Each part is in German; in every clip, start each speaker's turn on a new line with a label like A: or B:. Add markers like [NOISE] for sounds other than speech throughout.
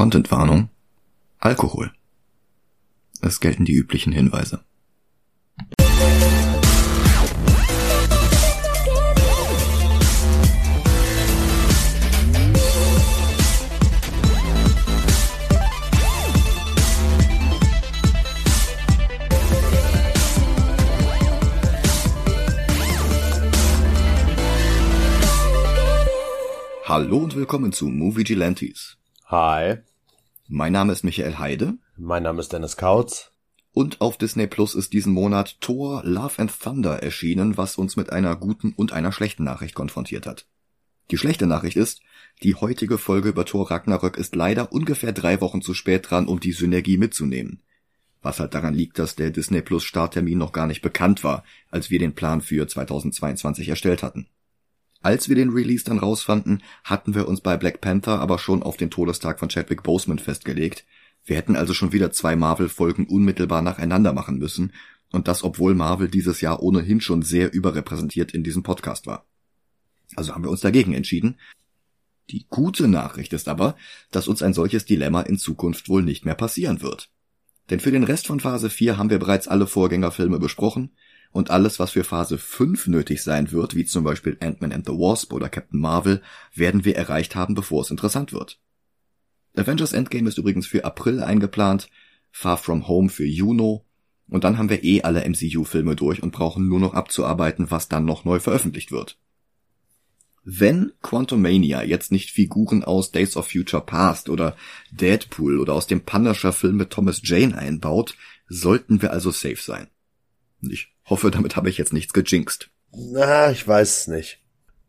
A: Contentwarnung. Alkohol. Es gelten die üblichen Hinweise. Hallo und willkommen zu Movie Gelantes.
B: Hi,
A: Mein Name ist Michael Heide
B: mein Name ist Dennis Kautz.
A: und auf Disney Plus ist diesen Monat Thor Love and Thunder erschienen, was uns mit einer guten und einer schlechten Nachricht konfrontiert hat. Die schlechte Nachricht ist, die heutige Folge über Thor Ragnarök ist leider ungefähr drei Wochen zu spät dran, um die Synergie mitzunehmen. Was halt daran liegt, dass der Disney Plus Starttermin noch gar nicht bekannt war, als wir den Plan für 2022 erstellt hatten. Als wir den Release dann rausfanden, hatten wir uns bei Black Panther aber schon auf den Todestag von Chadwick Boseman festgelegt. Wir hätten also schon wieder zwei Marvel-Folgen unmittelbar nacheinander machen müssen, und das obwohl Marvel dieses Jahr ohnehin schon sehr überrepräsentiert in diesem Podcast war. Also haben wir uns dagegen entschieden. Die gute Nachricht ist aber, dass uns ein solches Dilemma in Zukunft wohl nicht mehr passieren wird. Denn für den Rest von Phase 4 haben wir bereits alle Vorgängerfilme besprochen und alles, was für Phase 5 nötig sein wird, wie zum Beispiel Ant-Man and the Wasp oder Captain Marvel, werden wir erreicht haben, bevor es interessant wird. Avengers Endgame ist übrigens für April eingeplant, Far From Home für Juno, und dann haben wir eh alle MCU-Filme durch und brauchen nur noch abzuarbeiten, was dann noch neu veröffentlicht wird. Wenn Quantumania jetzt nicht Figuren aus Days of Future Past oder Deadpool oder aus dem Punisher-Film mit Thomas Jane einbaut, sollten wir also safe sein. Ich hoffe, damit habe ich jetzt nichts gejinxt.
B: Na, ich weiß es nicht.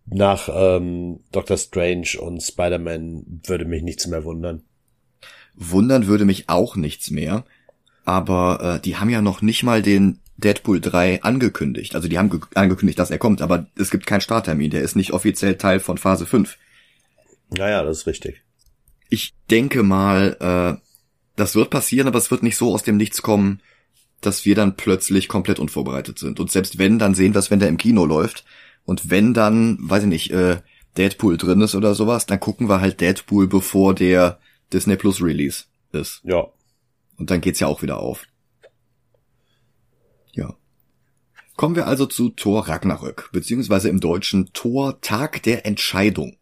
B: Nach ähm, Doctor Strange und Spider-Man würde mich nichts mehr wundern.
A: Wundern würde mich auch nichts mehr, aber äh, die haben ja noch nicht mal den Deadpool 3 angekündigt. Also die haben ge- angekündigt, dass er kommt, aber es gibt keinen Starttermin, der ist nicht offiziell Teil von Phase 5.
B: Naja, das ist richtig.
A: Ich denke mal, äh, das wird passieren, aber es wird nicht so aus dem Nichts kommen, dass wir dann plötzlich komplett unvorbereitet sind. Und selbst wenn, dann sehen wir es, wenn der im Kino läuft. Und wenn dann, weiß ich nicht, äh, Deadpool drin ist oder sowas, dann gucken wir halt Deadpool, bevor der Disney Plus Release ist.
B: Ja.
A: Und dann geht's ja auch wieder auf. Ja. Kommen wir also zu Thor Ragnarök, beziehungsweise im Deutschen Thor Tag der Entscheidung.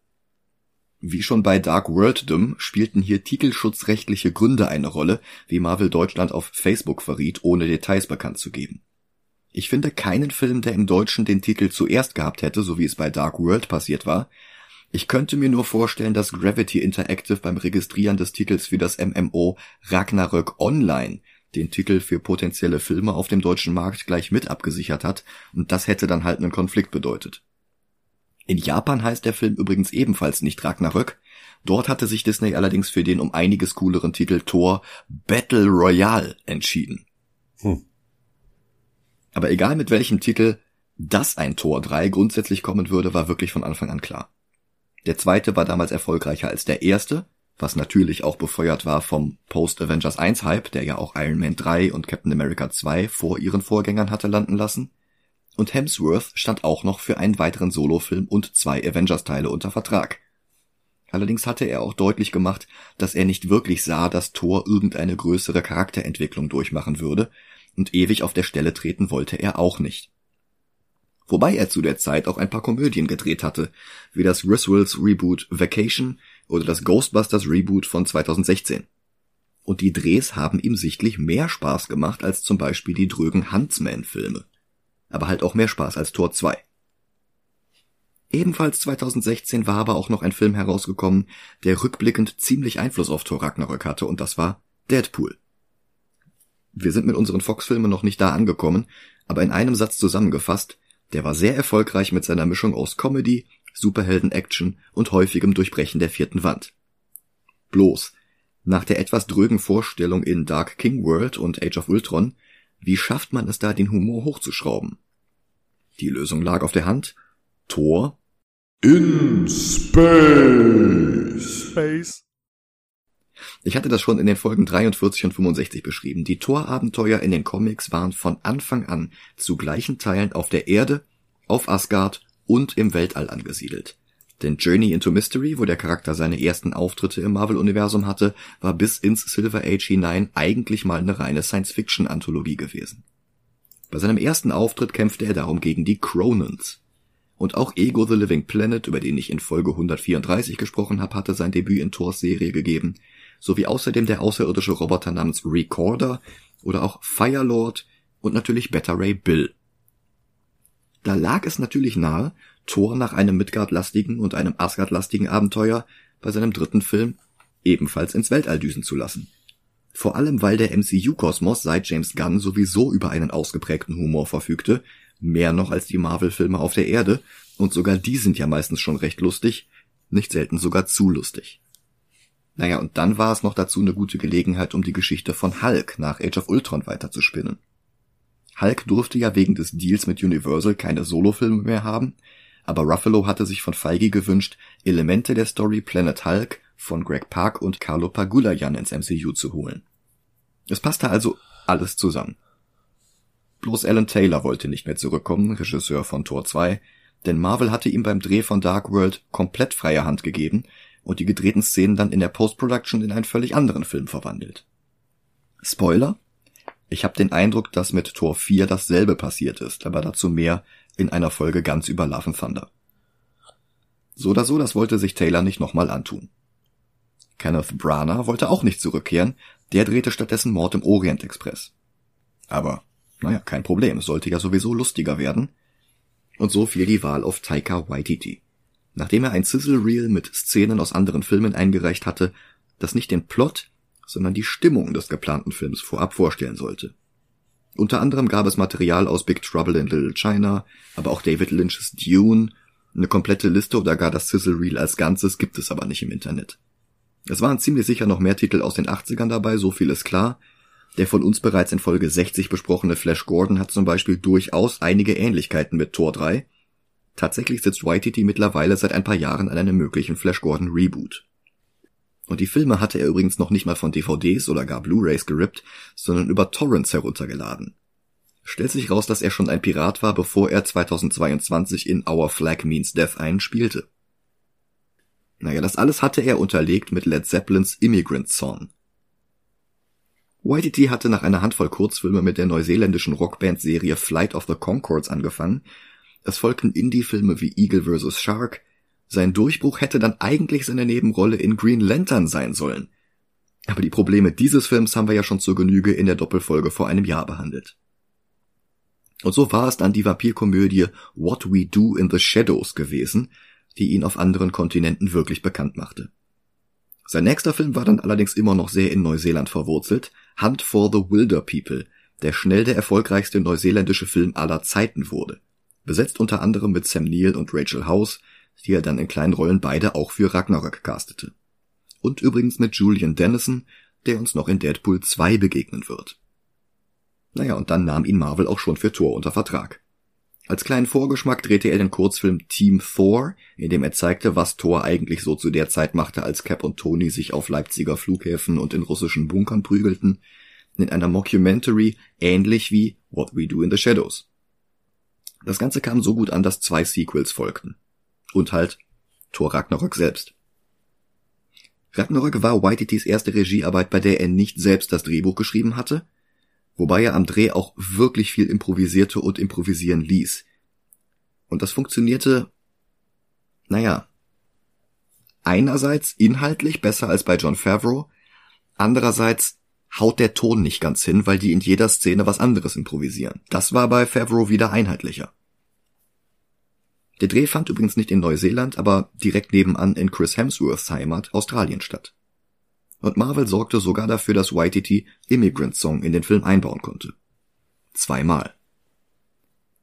A: Wie schon bei Dark Worlddom spielten hier titelschutzrechtliche Gründe eine Rolle, wie Marvel Deutschland auf Facebook verriet, ohne Details bekannt zu geben. Ich finde keinen Film, der im Deutschen den Titel zuerst gehabt hätte, so wie es bei Dark World passiert war. Ich könnte mir nur vorstellen, dass Gravity Interactive beim Registrieren des Titels für das MMO Ragnarök Online den Titel für potenzielle Filme auf dem deutschen Markt gleich mit abgesichert hat, und das hätte dann halt einen Konflikt bedeutet. In Japan heißt der Film übrigens ebenfalls nicht Ragnarök. Dort hatte sich Disney allerdings für den um einiges cooleren Titel Thor Battle Royale entschieden.
B: Hm.
A: Aber egal mit welchem Titel, dass ein Tor 3 grundsätzlich kommen würde, war wirklich von Anfang an klar. Der zweite war damals erfolgreicher als der erste, was natürlich auch befeuert war vom Post-Avengers 1 Hype, der ja auch Iron Man 3 und Captain America 2 vor ihren Vorgängern hatte landen lassen. Und Hemsworth stand auch noch für einen weiteren Solofilm und zwei Avengers-Teile unter Vertrag. Allerdings hatte er auch deutlich gemacht, dass er nicht wirklich sah, dass Thor irgendeine größere Charakterentwicklung durchmachen würde, und ewig auf der Stelle treten wollte er auch nicht. Wobei er zu der Zeit auch ein paar Komödien gedreht hatte, wie das Griswolds Reboot Vacation oder das Ghostbusters Reboot von 2016. Und die Drehs haben ihm sichtlich mehr Spaß gemacht als zum Beispiel die drögen Huntsman-Filme. Aber halt auch mehr Spaß als Tor 2. Ebenfalls 2016 war aber auch noch ein Film herausgekommen, der rückblickend ziemlich Einfluss auf Thor Ragnarök hatte, und das war Deadpool. Wir sind mit unseren Fox-Filmen noch nicht da angekommen, aber in einem Satz zusammengefasst, der war sehr erfolgreich mit seiner Mischung aus Comedy, Superhelden-Action und häufigem Durchbrechen der vierten Wand. Bloß, nach der etwas drögen Vorstellung in Dark King World und Age of Ultron, wie schafft man es da, den Humor hochzuschrauben? Die Lösung lag auf der Hand. Thor
C: In Space.
B: Space.
A: Ich hatte das schon in den Folgen 43 und 65 beschrieben. Die Thor-Abenteuer in den Comics waren von Anfang an zu gleichen Teilen auf der Erde, auf Asgard und im Weltall angesiedelt. Denn Journey into Mystery, wo der Charakter seine ersten Auftritte im Marvel-Universum hatte, war bis ins Silver Age hinein eigentlich mal eine reine Science-Fiction-Anthologie gewesen. Bei seinem ersten Auftritt kämpfte er darum gegen die Cronans. Und auch Ego the Living Planet, über den ich in Folge 134 gesprochen habe, hatte sein Debüt in Thors Serie gegeben, sowie außerdem der außerirdische Roboter namens Recorder oder auch Firelord und natürlich Beta Ray Bill. Da lag es natürlich nahe, Thor nach einem Midgard-lastigen und einem Asgard-lastigen Abenteuer bei seinem dritten Film ebenfalls ins Weltall düsen zu lassen. Vor allem, weil der MCU-Kosmos seit James Gunn sowieso über einen ausgeprägten Humor verfügte, mehr noch als die Marvel-Filme auf der Erde, und sogar die sind ja meistens schon recht lustig, nicht selten sogar zu lustig. Naja, und dann war es noch dazu eine gute Gelegenheit, um die Geschichte von Hulk nach Age of Ultron weiterzuspinnen. Hulk durfte ja wegen des Deals mit Universal keine Solofilme mehr haben, aber Ruffalo hatte sich von Feige gewünscht, Elemente der Story Planet Hulk von Greg Park und Carlo Pagulayan ins MCU zu holen. Es passte also alles zusammen. Bloß Alan Taylor wollte nicht mehr zurückkommen, Regisseur von Tor 2, denn Marvel hatte ihm beim Dreh von Dark World komplett freie Hand gegeben und die gedrehten Szenen dann in der Post-Production in einen völlig anderen Film verwandelt. Spoiler? Ich habe den Eindruck, dass mit Tor 4 dasselbe passiert ist, aber dazu mehr in einer Folge ganz über Love Thunder. So oder so, das wollte sich Taylor nicht nochmal antun. Kenneth Branagh wollte auch nicht zurückkehren, der drehte stattdessen Mord im Orient Express. Aber, naja, kein Problem, es sollte ja sowieso lustiger werden. Und so fiel die Wahl auf Taika Waititi. Nachdem er ein Sizzle Reel mit Szenen aus anderen Filmen eingereicht hatte, das nicht den Plot, sondern die Stimmung des geplanten Films vorab vorstellen sollte. Unter anderem gab es Material aus Big Trouble in Little China, aber auch David Lynch's Dune. Eine komplette Liste oder gar das Sizzle Reel als Ganzes gibt es aber nicht im Internet. Es waren ziemlich sicher noch mehr Titel aus den 80ern dabei, so viel ist klar. Der von uns bereits in Folge 60 besprochene Flash Gordon hat zum Beispiel durchaus einige Ähnlichkeiten mit Tor 3. Tatsächlich sitzt YTT mittlerweile seit ein paar Jahren an einem möglichen Flash Gordon Reboot. Und die Filme hatte er übrigens noch nicht mal von DVDs oder gar Blu-rays gerippt, sondern über Torrents heruntergeladen. Stellt sich raus, dass er schon ein Pirat war, bevor er 2022 in Our Flag Means Death einspielte. Naja, das alles hatte er unterlegt mit Led Zeppelins Immigrant Song. YTT hatte nach einer Handvoll Kurzfilme mit der neuseeländischen Rockband-Serie Flight of the Concords angefangen. Es folgten Indie-Filme wie Eagle vs. Shark, sein Durchbruch hätte dann eigentlich seine Nebenrolle in Green Lantern sein sollen. Aber die Probleme dieses Films haben wir ja schon zur Genüge in der Doppelfolge vor einem Jahr behandelt. Und so war es dann die Vampirkomödie What We Do in the Shadows gewesen, die ihn auf anderen Kontinenten wirklich bekannt machte. Sein nächster Film war dann allerdings immer noch sehr in Neuseeland verwurzelt, Hunt for the Wilder People, der schnell der erfolgreichste neuseeländische Film aller Zeiten wurde. Besetzt unter anderem mit Sam Neill und Rachel House, die er dann in kleinen Rollen beide auch für Ragnarök castete. Und übrigens mit Julian Dennison, der uns noch in Deadpool 2 begegnen wird. Naja, und dann nahm ihn Marvel auch schon für Thor unter Vertrag. Als kleinen Vorgeschmack drehte er den Kurzfilm Team Thor, in dem er zeigte, was Thor eigentlich so zu der Zeit machte, als Cap und Tony sich auf Leipziger Flughäfen und in russischen Bunkern prügelten, in einer Mockumentary ähnlich wie What We Do in the Shadows. Das Ganze kam so gut an, dass zwei Sequels folgten. Und halt Thor Ragnarök selbst. Ragnarök war Waititis erste Regiearbeit, bei der er nicht selbst das Drehbuch geschrieben hatte, wobei er am Dreh auch wirklich viel improvisierte und improvisieren ließ. Und das funktionierte, naja, einerseits inhaltlich besser als bei John Favreau, andererseits haut der Ton nicht ganz hin, weil die in jeder Szene was anderes improvisieren. Das war bei Favreau wieder einheitlicher. Der Dreh fand übrigens nicht in Neuseeland, aber direkt nebenan in Chris Hemsworths Heimat, Australien statt. Und Marvel sorgte sogar dafür, dass YTT Immigrant Song in den Film einbauen konnte. Zweimal.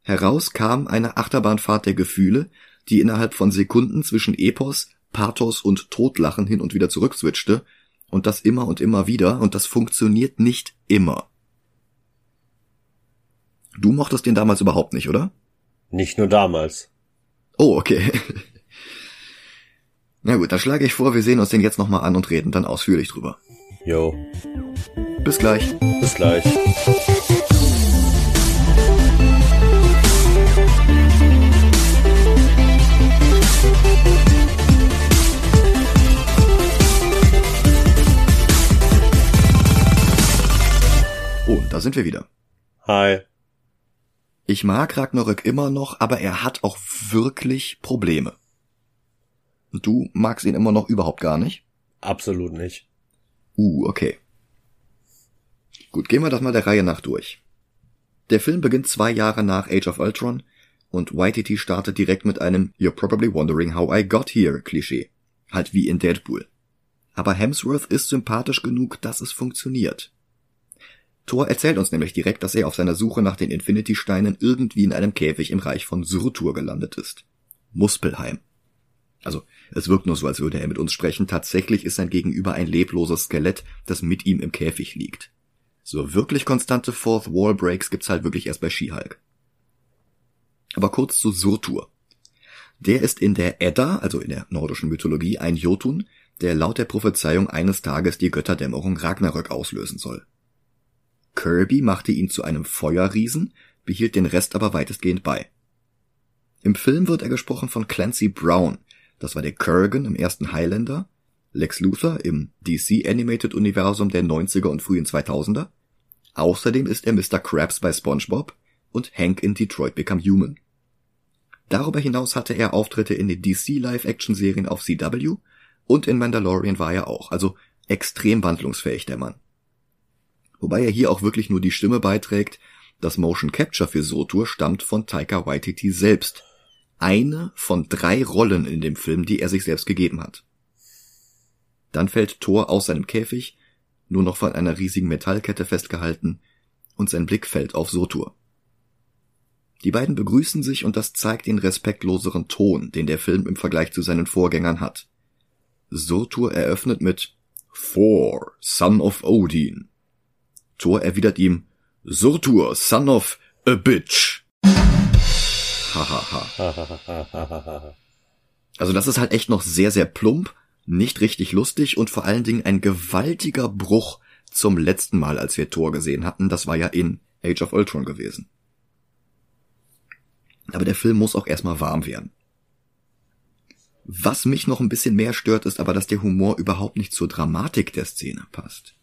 A: Heraus kam eine Achterbahnfahrt der Gefühle, die innerhalb von Sekunden zwischen Epos, Pathos und Totlachen hin und wieder zurückswitchte, und das immer und immer wieder, und das funktioniert nicht immer. Du mochtest den damals überhaupt nicht, oder?
B: Nicht nur damals.
A: Oh, okay. [LAUGHS] Na gut, dann schlage ich vor, wir sehen uns den jetzt nochmal an und reden dann ausführlich drüber.
B: Jo.
A: Bis gleich.
B: Bis gleich.
A: Oh, da sind wir wieder.
B: Hi.
A: Ich mag Ragnarök immer noch, aber er hat auch wirklich Probleme. Und du magst ihn immer noch überhaupt gar nicht?
B: Absolut nicht.
A: Uh, okay. Gut, gehen wir das mal der Reihe nach durch. Der Film beginnt zwei Jahre nach Age of Ultron und YTT startet direkt mit einem You're probably wondering how I got here Klischee. Halt wie in Deadpool. Aber Hemsworth ist sympathisch genug, dass es funktioniert. Thor erzählt uns nämlich direkt, dass er auf seiner Suche nach den Infinity-Steinen irgendwie in einem Käfig im Reich von Surtur gelandet ist. Muspelheim. Also, es wirkt nur so, als würde er mit uns sprechen. Tatsächlich ist sein Gegenüber ein lebloses Skelett, das mit ihm im Käfig liegt. So wirklich konstante Fourth Wall Breaks gibt's halt wirklich erst bei She-Hulk. Aber kurz zu Surtur. Der ist in der Edda, also in der nordischen Mythologie, ein Jotun, der laut der Prophezeiung eines Tages die Götterdämmerung Ragnarök auslösen soll. Kirby machte ihn zu einem Feuerriesen, behielt den Rest aber weitestgehend bei. Im Film wird er gesprochen von Clancy Brown, das war der Kurgan im ersten Highlander, Lex Luthor im DC Animated Universum der 90er und frühen 2000er. Außerdem ist er Mr. Krabs bei SpongeBob und Hank in Detroit Become Human. Darüber hinaus hatte er Auftritte in den DC Live-Action-Serien auf CW und in Mandalorian war er auch, also extrem wandlungsfähig der Mann. Wobei er hier auch wirklich nur die Stimme beiträgt, das Motion Capture für Sotur stammt von Taika Waititi selbst. Eine von drei Rollen in dem Film, die er sich selbst gegeben hat. Dann fällt Thor aus seinem Käfig, nur noch von einer riesigen Metallkette festgehalten, und sein Blick fällt auf Sotur. Die beiden begrüßen sich und das zeigt den respektloseren Ton, den der Film im Vergleich zu seinen Vorgängern hat. Surtur eröffnet mit Thor, Son of Odin. Thor erwidert ihm Surtur, Son of a Bitch. Hahaha. [LAUGHS] also das ist halt echt noch sehr, sehr plump, nicht richtig lustig und vor allen Dingen ein gewaltiger Bruch zum letzten Mal, als wir Thor gesehen hatten. Das war ja in Age of Ultron gewesen. Aber der Film muss auch erstmal warm werden. Was mich noch ein bisschen mehr stört, ist aber, dass der Humor überhaupt nicht zur Dramatik der Szene passt.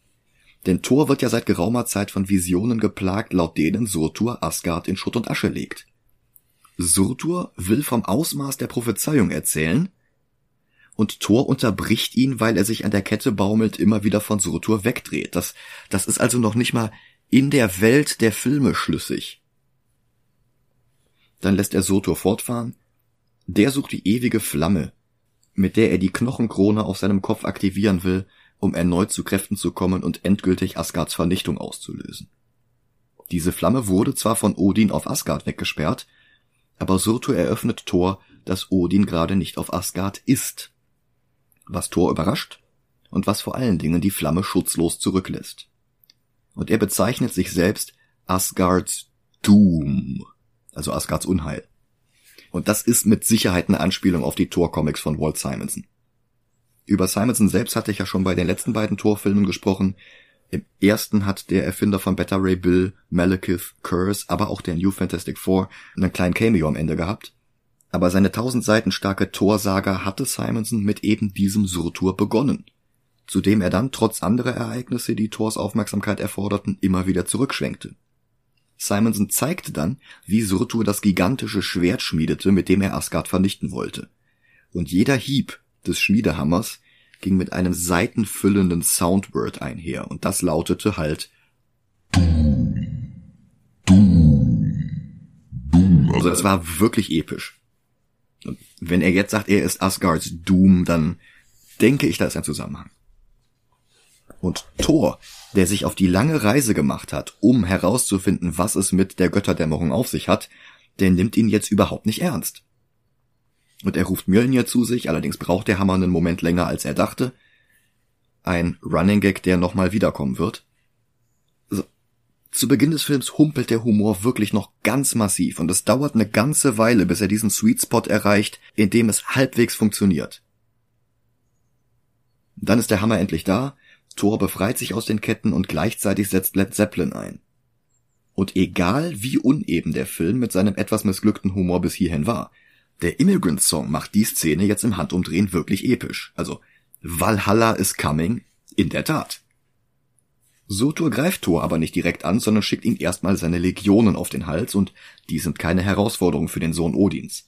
A: Denn Thor wird ja seit geraumer Zeit von Visionen geplagt, laut denen Surtur Asgard in Schutt und Asche legt. Surtur will vom Ausmaß der Prophezeiung erzählen, und Thor unterbricht ihn, weil er sich an der Kette baumelt, immer wieder von Surtur wegdreht. Das, das ist also noch nicht mal in der Welt der Filme schlüssig. Dann lässt er Surtur fortfahren. Der sucht die ewige Flamme, mit der er die Knochenkrone auf seinem Kopf aktivieren will, um erneut zu Kräften zu kommen und endgültig Asgards Vernichtung auszulösen. Diese Flamme wurde zwar von Odin auf Asgard weggesperrt, aber Surtur eröffnet Thor, dass Odin gerade nicht auf Asgard ist. Was Thor überrascht und was vor allen Dingen die Flamme schutzlos zurücklässt. Und er bezeichnet sich selbst Asgards Doom, also Asgards Unheil. Und das ist mit Sicherheit eine Anspielung auf die Thor-Comics von Walt Simonson. Über Simonson selbst hatte ich ja schon bei den letzten beiden Thor-Filmen gesprochen, im ersten hat der Erfinder von Beta Ray Bill, Malekith, Curse, aber auch der New Fantastic Four einen kleinen Cameo am Ende gehabt. Aber seine tausend Seiten starke Thor-Saga hatte Simonson mit eben diesem Surtur begonnen, zu dem er dann trotz anderer Ereignisse, die Thors Aufmerksamkeit erforderten, immer wieder zurückschwenkte. Simonson zeigte dann, wie Surtur das gigantische Schwert schmiedete, mit dem er Asgard vernichten wollte. Und jeder Hieb des Schmiedehammers ging mit einem seitenfüllenden Soundword einher und das lautete halt. Also es war wirklich episch. Und wenn er jetzt sagt, er ist Asgards Doom, dann denke ich, da ist ein Zusammenhang. Und Thor, der sich auf die lange Reise gemacht hat, um herauszufinden, was es mit der Götterdämmerung auf sich hat, der nimmt ihn jetzt überhaupt nicht ernst. Und er ruft Mjölnir zu sich, allerdings braucht der Hammer einen Moment länger, als er dachte. Ein Running Gag, der nochmal wiederkommen wird. So. Zu Beginn des Films humpelt der Humor wirklich noch ganz massiv und es dauert eine ganze Weile, bis er diesen Sweet Spot erreicht, in dem es halbwegs funktioniert. Dann ist der Hammer endlich da, Thor befreit sich aus den Ketten und gleichzeitig setzt Led Zeppelin ein. Und egal wie uneben der Film mit seinem etwas missglückten Humor bis hierhin war, der Immigrant Song macht die Szene jetzt im Handumdrehen wirklich episch. Also Valhalla is coming, in der Tat. Surtur greift Thor aber nicht direkt an, sondern schickt ihm erstmal seine Legionen auf den Hals und die sind keine Herausforderung für den Sohn Odins.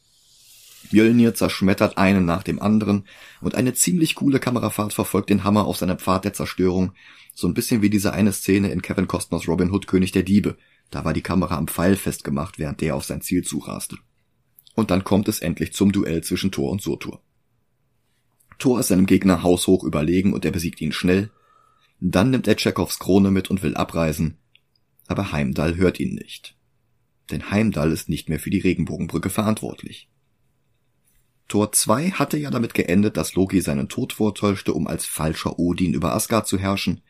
A: Mjölnir zerschmettert einen nach dem anderen und eine ziemlich coole Kamerafahrt verfolgt den Hammer auf seiner Pfad der Zerstörung, so ein bisschen wie diese eine Szene in Kevin Costners Robin Hood König der Diebe. Da war die Kamera am Pfeil festgemacht, während der auf sein Ziel zuraste. Und dann kommt es endlich zum Duell zwischen Thor und Surtur. Thor ist seinem Gegner haushoch überlegen und er besiegt ihn schnell, dann nimmt er Tschechows Krone mit und will abreisen, aber Heimdall hört ihn nicht. Denn Heimdall ist nicht mehr für die Regenbogenbrücke verantwortlich. Tor 2 hatte ja damit geendet, dass Loki seinen Tod vortäuschte, um als falscher Odin über Asgard zu herrschen,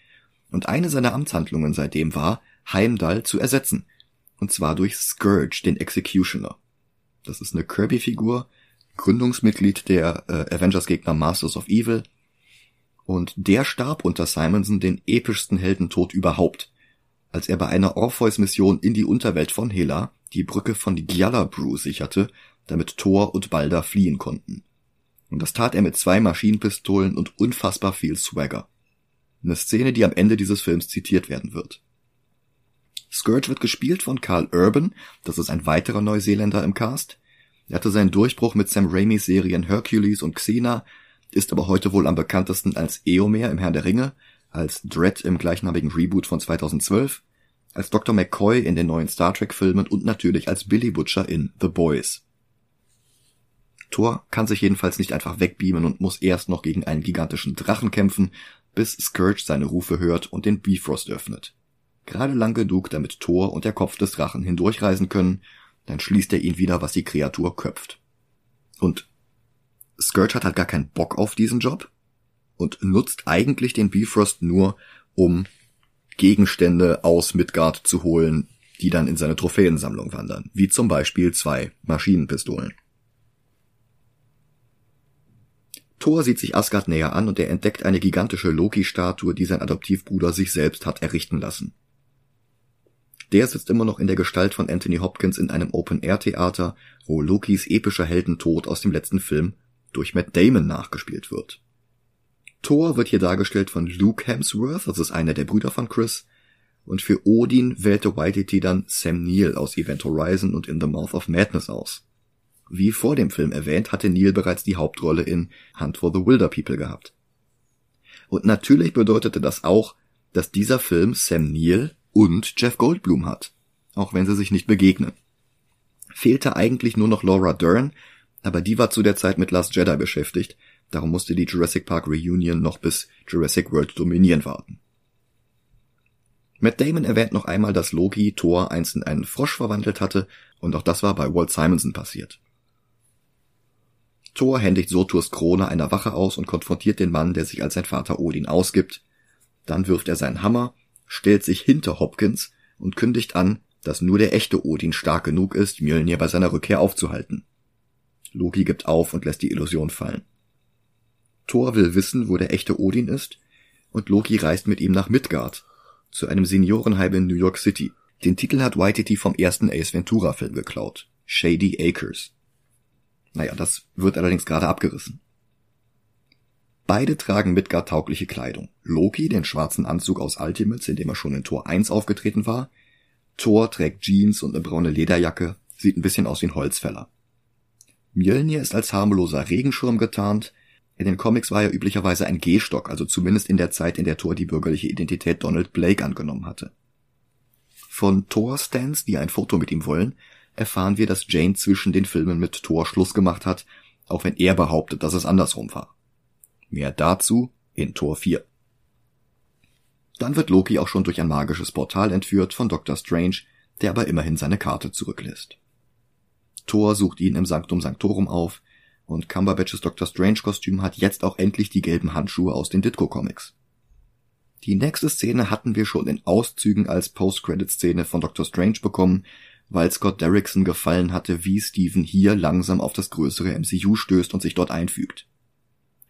A: und eine seiner Amtshandlungen seitdem war, Heimdall zu ersetzen, und zwar durch Scourge, den Executioner. Das ist eine Kirby-Figur, Gründungsmitglied der äh, Avengers-Gegner Masters of Evil, und der starb unter Simonson den epischsten Heldentod überhaupt, als er bei einer Orpheus-Mission in die Unterwelt von Hela die Brücke von Gjallabru sicherte, damit Thor und Balder fliehen konnten. Und das tat er mit zwei Maschinenpistolen und unfassbar viel Swagger. Eine Szene, die am Ende dieses Films zitiert werden wird. Scourge wird gespielt von Carl Urban, das ist ein weiterer Neuseeländer im Cast. Er hatte seinen Durchbruch mit Sam Raimis Serien Hercules und Xena, ist aber heute wohl am bekanntesten als Eomer im Herrn der Ringe, als Dredd im gleichnamigen Reboot von 2012, als Dr. McCoy in den neuen Star Trek Filmen und natürlich als Billy Butcher in The Boys. Thor kann sich jedenfalls nicht einfach wegbeamen und muss erst noch gegen einen gigantischen Drachen kämpfen, bis Scourge seine Rufe hört und den Bifrost öffnet. Gerade lang genug, damit Thor und der Kopf des Drachen hindurchreisen können, dann schließt er ihn wieder, was die Kreatur köpft. Und Scourge hat halt gar keinen Bock auf diesen Job und nutzt eigentlich den Bifrost nur, um Gegenstände aus Midgard zu holen, die dann in seine Trophäensammlung wandern, wie zum Beispiel zwei Maschinenpistolen. Thor sieht sich Asgard näher an und er entdeckt eine gigantische Loki-Statue, die sein Adoptivbruder sich selbst hat errichten lassen. Der sitzt immer noch in der Gestalt von Anthony Hopkins in einem Open-Air-Theater, wo Lokis epischer Heldentod aus dem letzten Film durch Matt Damon nachgespielt wird. Thor wird hier dargestellt von Luke Hemsworth, das ist einer der Brüder von Chris, und für Odin wählte Waititi dann Sam Neill aus Event Horizon und In the Mouth of Madness aus. Wie vor dem Film erwähnt, hatte Neil bereits die Hauptrolle in Hunt for the Wilder People gehabt. Und natürlich bedeutete das auch, dass dieser Film Sam Neill und Jeff Goldblum hat, auch wenn sie sich nicht begegnen. Fehlte eigentlich nur noch Laura Dern, aber die war zu der Zeit mit Last Jedi beschäftigt, darum musste die Jurassic Park Reunion noch bis Jurassic World Dominion warten. Matt Damon erwähnt noch einmal, dass Loki Thor einst in einen Frosch verwandelt hatte, und auch das war bei Walt Simonson passiert. Thor händigt Surturs Krone einer Wache aus und konfrontiert den Mann, der sich als sein Vater Odin ausgibt. Dann wirft er seinen Hammer, stellt sich hinter Hopkins und kündigt an, dass nur der echte Odin stark genug ist, Mjölnir bei seiner Rückkehr aufzuhalten. Loki gibt auf und lässt die Illusion fallen. Thor will wissen, wo der echte Odin ist, und Loki reist mit ihm nach Midgard, zu einem Seniorenheim in New York City. Den Titel hat Waititi vom ersten Ace Ventura Film geklaut. Shady Acres. Naja, das wird allerdings gerade abgerissen. Beide tragen Midgard-taugliche Kleidung. Loki den schwarzen Anzug aus Ultimates, in dem er schon in Tor 1 aufgetreten war. Thor trägt Jeans und eine braune Lederjacke, sieht ein bisschen aus wie ein Holzfäller. Mjölnir ist als harmloser Regenschirm getarnt. In den Comics war er üblicherweise ein Gehstock, also zumindest in der Zeit, in der Thor die bürgerliche Identität Donald Blake angenommen hatte. Von Thor-Stans, die ein Foto mit ihm wollen, erfahren wir, dass Jane zwischen den Filmen mit Thor Schluss gemacht hat, auch wenn er behauptet, dass es andersrum war. Mehr dazu in Tor 4. Dann wird Loki auch schon durch ein magisches Portal entführt von Dr. Strange, der aber immerhin seine Karte zurücklässt. Thor sucht ihn im Sanctum Sanctorum auf und Cumberbatches Dr. Strange Kostüm hat jetzt auch endlich die gelben Handschuhe aus den Ditko Comics. Die nächste Szene hatten wir schon in Auszügen als Post-Credit-Szene von Dr. Strange bekommen, weil Scott Derrickson gefallen hatte, wie Steven hier langsam auf das größere MCU stößt und sich dort einfügt.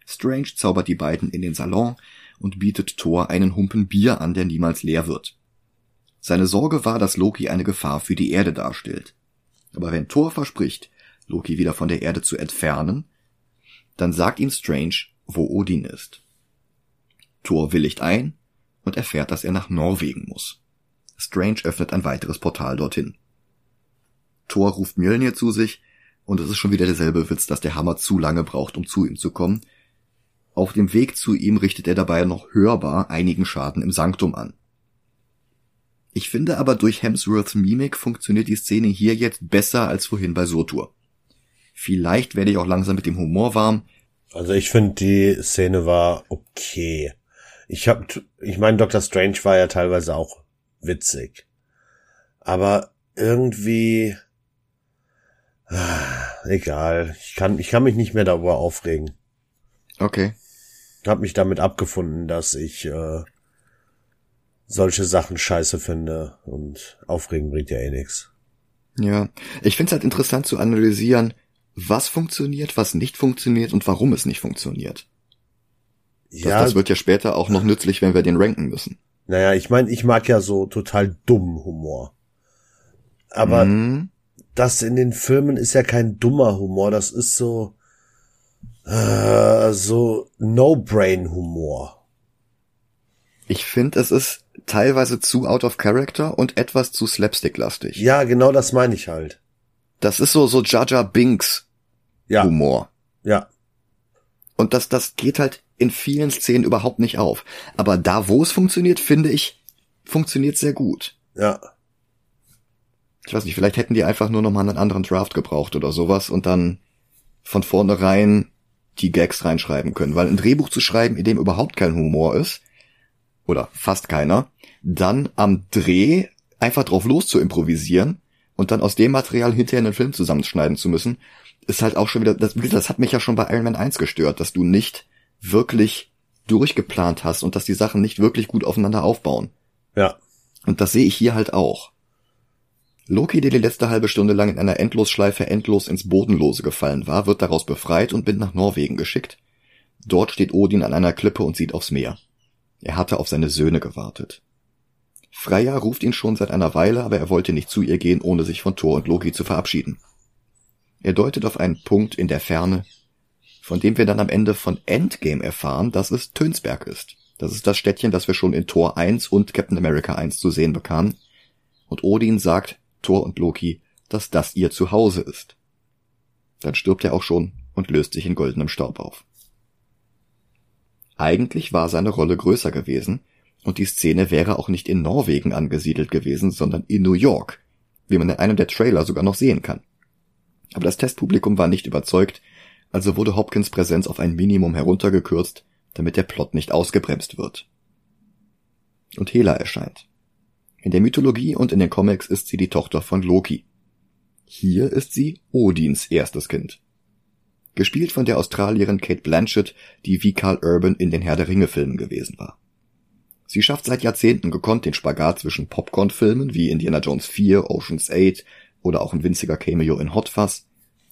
A: Strange zaubert die beiden in den Salon und bietet Thor einen Humpen Bier an, der niemals leer wird. Seine Sorge war, dass Loki eine Gefahr für die Erde darstellt. Aber wenn Thor verspricht, Loki wieder von der Erde zu entfernen, dann sagt ihm Strange, wo Odin ist. Thor willigt ein und erfährt, dass er nach Norwegen muss. Strange öffnet ein weiteres Portal dorthin. Thor ruft Mjölnir zu sich, und es ist schon wieder derselbe Witz, dass der Hammer zu lange braucht, um zu ihm zu kommen. Auf dem Weg zu ihm richtet er dabei noch hörbar einigen Schaden im Sanktum an. Ich finde aber durch Hemsworths Mimik funktioniert die Szene hier jetzt besser als vorhin bei Surtur. Vielleicht werde ich auch langsam mit dem Humor warm.
B: Also ich finde die Szene war okay. Ich hab, ich meine, Dr. Strange war ja teilweise auch witzig. Aber irgendwie, ah, egal. Ich kann, ich kann mich nicht mehr darüber aufregen.
A: Okay.
B: Hab mich damit abgefunden, dass ich äh, solche Sachen scheiße finde und aufregen bringt ja eh nix.
A: Ja, ich finde es halt interessant zu analysieren, was funktioniert, was nicht funktioniert und warum es nicht funktioniert. Ja. Das, das wird ja später auch noch nützlich, wenn wir den ranken müssen.
B: Naja, ich meine, ich mag ja so total dummen Humor. Aber mhm. das in den Filmen ist ja kein dummer Humor, das ist so, äh, so No-Brain-Humor.
A: Ich finde, es ist teilweise zu out of character und etwas zu slapstick-lastig.
B: Ja, genau das meine ich halt.
A: Das ist so, so Jaja Binks ja. Humor.
B: Ja.
A: Und das, das geht halt in vielen Szenen überhaupt nicht auf. Aber da, wo es funktioniert, finde ich, funktioniert sehr gut.
B: Ja.
A: Ich weiß nicht, vielleicht hätten die einfach nur nochmal einen anderen Draft gebraucht oder sowas und dann von vornherein die Gags reinschreiben können. Weil ein Drehbuch zu schreiben, in dem überhaupt kein Humor ist, oder fast keiner, dann am Dreh einfach drauf los zu improvisieren und dann aus dem Material hinterher einen Film zusammenschneiden zu müssen, ist halt auch schon wieder, das, das hat mich ja schon bei Iron Man 1 gestört, dass du nicht wirklich durchgeplant hast und dass die Sachen nicht wirklich gut aufeinander aufbauen.
B: Ja.
A: Und das sehe ich hier halt auch. Loki, der die letzte halbe Stunde lang in einer Endlosschleife endlos ins Bodenlose gefallen war, wird daraus befreit und bin nach Norwegen geschickt. Dort steht Odin an einer Klippe und sieht aufs Meer. Er hatte auf seine Söhne gewartet. Freya ruft ihn schon seit einer Weile, aber er wollte nicht zu ihr gehen, ohne sich von Thor und Loki zu verabschieden. Er deutet auf einen Punkt in der Ferne, von dem wir dann am Ende von Endgame erfahren, dass es Tönsberg ist. Das ist das Städtchen, das wir schon in Thor 1 und Captain America 1 zu sehen bekamen. Und Odin sagt Thor und Loki, dass das ihr Zuhause ist. Dann stirbt er auch schon und löst sich in goldenem Staub auf. Eigentlich war seine Rolle größer gewesen, und die Szene wäre auch nicht in Norwegen angesiedelt gewesen, sondern in New York, wie man in einem der Trailer sogar noch sehen kann. Aber das Testpublikum war nicht überzeugt, also wurde Hopkins Präsenz auf ein Minimum heruntergekürzt, damit der Plot nicht ausgebremst wird. Und Hela erscheint. In der Mythologie und in den Comics ist sie die Tochter von Loki. Hier ist sie Odins erstes Kind gespielt von der Australierin Kate Blanchett, die wie Carl Urban in den Herr der Ringe Filmen gewesen war. Sie schafft seit Jahrzehnten gekonnt den Spagat zwischen Popcorn-Filmen wie Indiana Jones 4, Ocean's 8 oder auch ein winziger Cameo in Hot Fuzz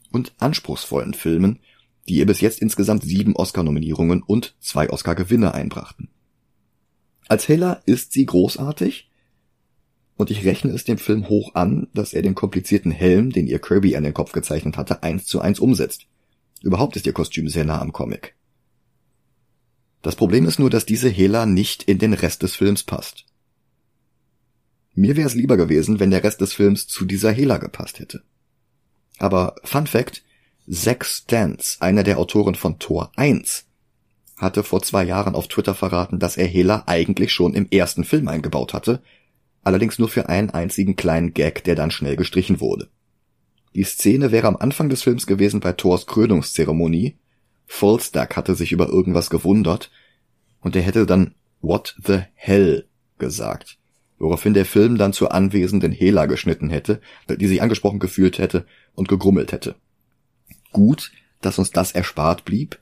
A: und anspruchsvollen Filmen, die ihr bis jetzt insgesamt sieben Oscar-Nominierungen und zwei Oscar-Gewinne einbrachten. Als Hela ist sie großartig, und ich rechne es dem Film hoch an, dass er den komplizierten Helm, den ihr Kirby an den Kopf gezeichnet hatte, eins zu eins umsetzt. Überhaupt ist ihr Kostüm sehr nah am Comic. Das Problem ist nur, dass diese Hela nicht in den Rest des Films passt. Mir wäre es lieber gewesen, wenn der Rest des Films zu dieser Hela gepasst hätte. Aber Fun Fact, Zack Stantz, einer der Autoren von Tor 1, hatte vor zwei Jahren auf Twitter verraten, dass er Hela eigentlich schon im ersten Film eingebaut hatte, allerdings nur für einen einzigen kleinen Gag, der dann schnell gestrichen wurde. Die Szene wäre am Anfang des Films gewesen bei Thors Krönungszeremonie. Volstagg hatte sich über irgendwas gewundert und er hätte dann What the hell gesagt, woraufhin der Film dann zur anwesenden Hela geschnitten hätte, die sich angesprochen gefühlt hätte und gegrummelt hätte. Gut, dass uns das erspart blieb,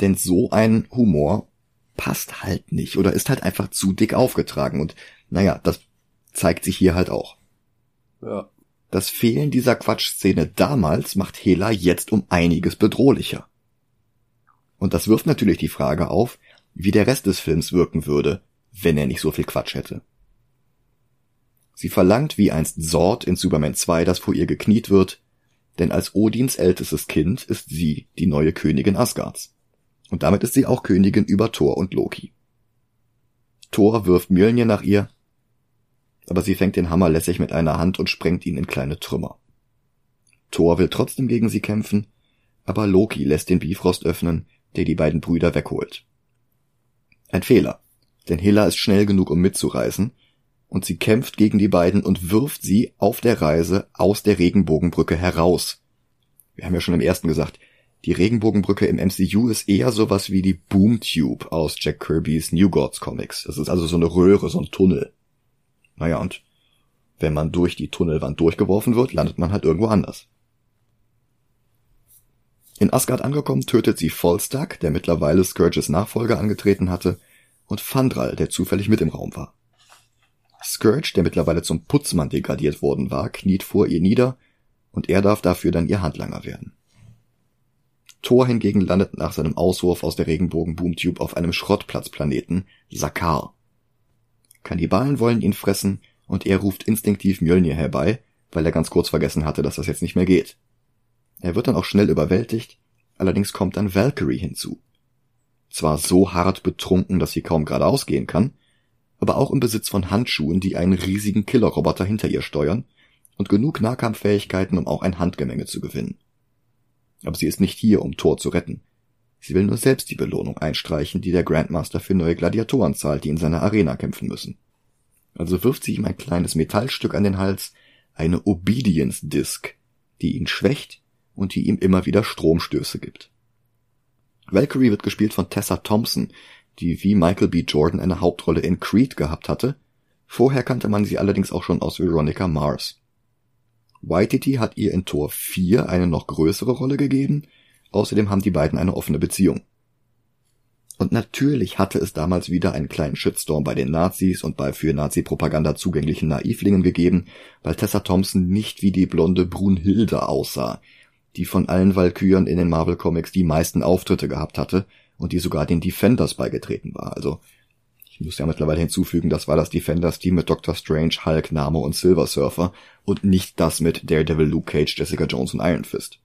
A: denn so ein Humor passt halt nicht oder ist halt einfach zu dick aufgetragen und naja, das zeigt sich hier halt auch.
B: Ja.
A: Das Fehlen dieser Quatschszene damals macht Hela jetzt um einiges bedrohlicher. Und das wirft natürlich die Frage auf, wie der Rest des Films wirken würde, wenn er nicht so viel Quatsch hätte. Sie verlangt wie einst Sord in Superman 2, dass vor ihr gekniet wird, denn als Odins ältestes Kind ist sie die neue Königin Asgards. Und damit ist sie auch Königin über Thor und Loki. Thor wirft Mjölnir nach ihr, aber sie fängt den Hammer lässig mit einer Hand und sprengt ihn in kleine Trümmer. Thor will trotzdem gegen sie kämpfen, aber Loki lässt den Bifrost öffnen, der die beiden Brüder wegholt. Ein Fehler, denn Hela ist schnell genug, um mitzureißen, und sie kämpft gegen die beiden und wirft sie auf der Reise aus der Regenbogenbrücke heraus. Wir haben ja schon im ersten gesagt, die Regenbogenbrücke im MCU ist eher sowas wie die Boomtube aus Jack Kirby's New Gods Comics. Das ist also so eine Röhre, so ein Tunnel. Naja, und wenn man durch die Tunnelwand durchgeworfen wird, landet man halt irgendwo anders. In Asgard angekommen, tötet sie Volstagg, der mittlerweile Scourges Nachfolger angetreten hatte, und Fandral, der zufällig mit im Raum war. Scourge, der mittlerweile zum Putzmann degradiert worden war, kniet vor ihr nieder, und er darf dafür dann ihr Handlanger werden. Thor hingegen landet nach seinem Auswurf aus der Regenbogen-Boomtube auf einem Schrottplatzplaneten, Sakar. Kannibalen wollen ihn fressen, und er ruft instinktiv Mjölnir herbei, weil er ganz kurz vergessen hatte, dass das jetzt nicht mehr geht. Er wird dann auch schnell überwältigt, allerdings kommt dann Valkyrie hinzu. Zwar so hart betrunken, dass sie kaum geradeaus gehen kann, aber auch im Besitz von Handschuhen, die einen riesigen Killerroboter hinter ihr steuern und genug Nahkampffähigkeiten, um auch ein Handgemenge zu gewinnen. Aber sie ist nicht hier, um Thor zu retten. Sie will nur selbst die Belohnung einstreichen, die der Grandmaster für neue Gladiatoren zahlt, die in seiner Arena kämpfen müssen. Also wirft sie ihm ein kleines Metallstück an den Hals, eine Obedience Disc, die ihn schwächt und die ihm immer wieder Stromstöße gibt. Valkyrie wird gespielt von Tessa Thompson, die wie Michael B. Jordan eine Hauptrolle in Creed gehabt hatte. Vorher kannte man sie allerdings auch schon aus Veronica Mars. Waititi hat ihr in Tor 4 eine noch größere Rolle gegeben, außerdem haben die beiden eine offene Beziehung. Und natürlich hatte es damals wieder einen kleinen Shitstorm bei den Nazis und bei für Nazi-Propaganda zugänglichen Naivlingen gegeben, weil Tessa Thompson nicht wie die blonde Brunhilde aussah, die von allen Valkyren in den Marvel Comics die meisten Auftritte gehabt hatte und die sogar den Defenders beigetreten war. Also ich muss ja mittlerweile hinzufügen, das war das Defenders-Team mit Doctor Strange, Hulk, Namo und Silver Surfer und nicht das mit Daredevil, Luke Cage, Jessica Jones und Iron Fist.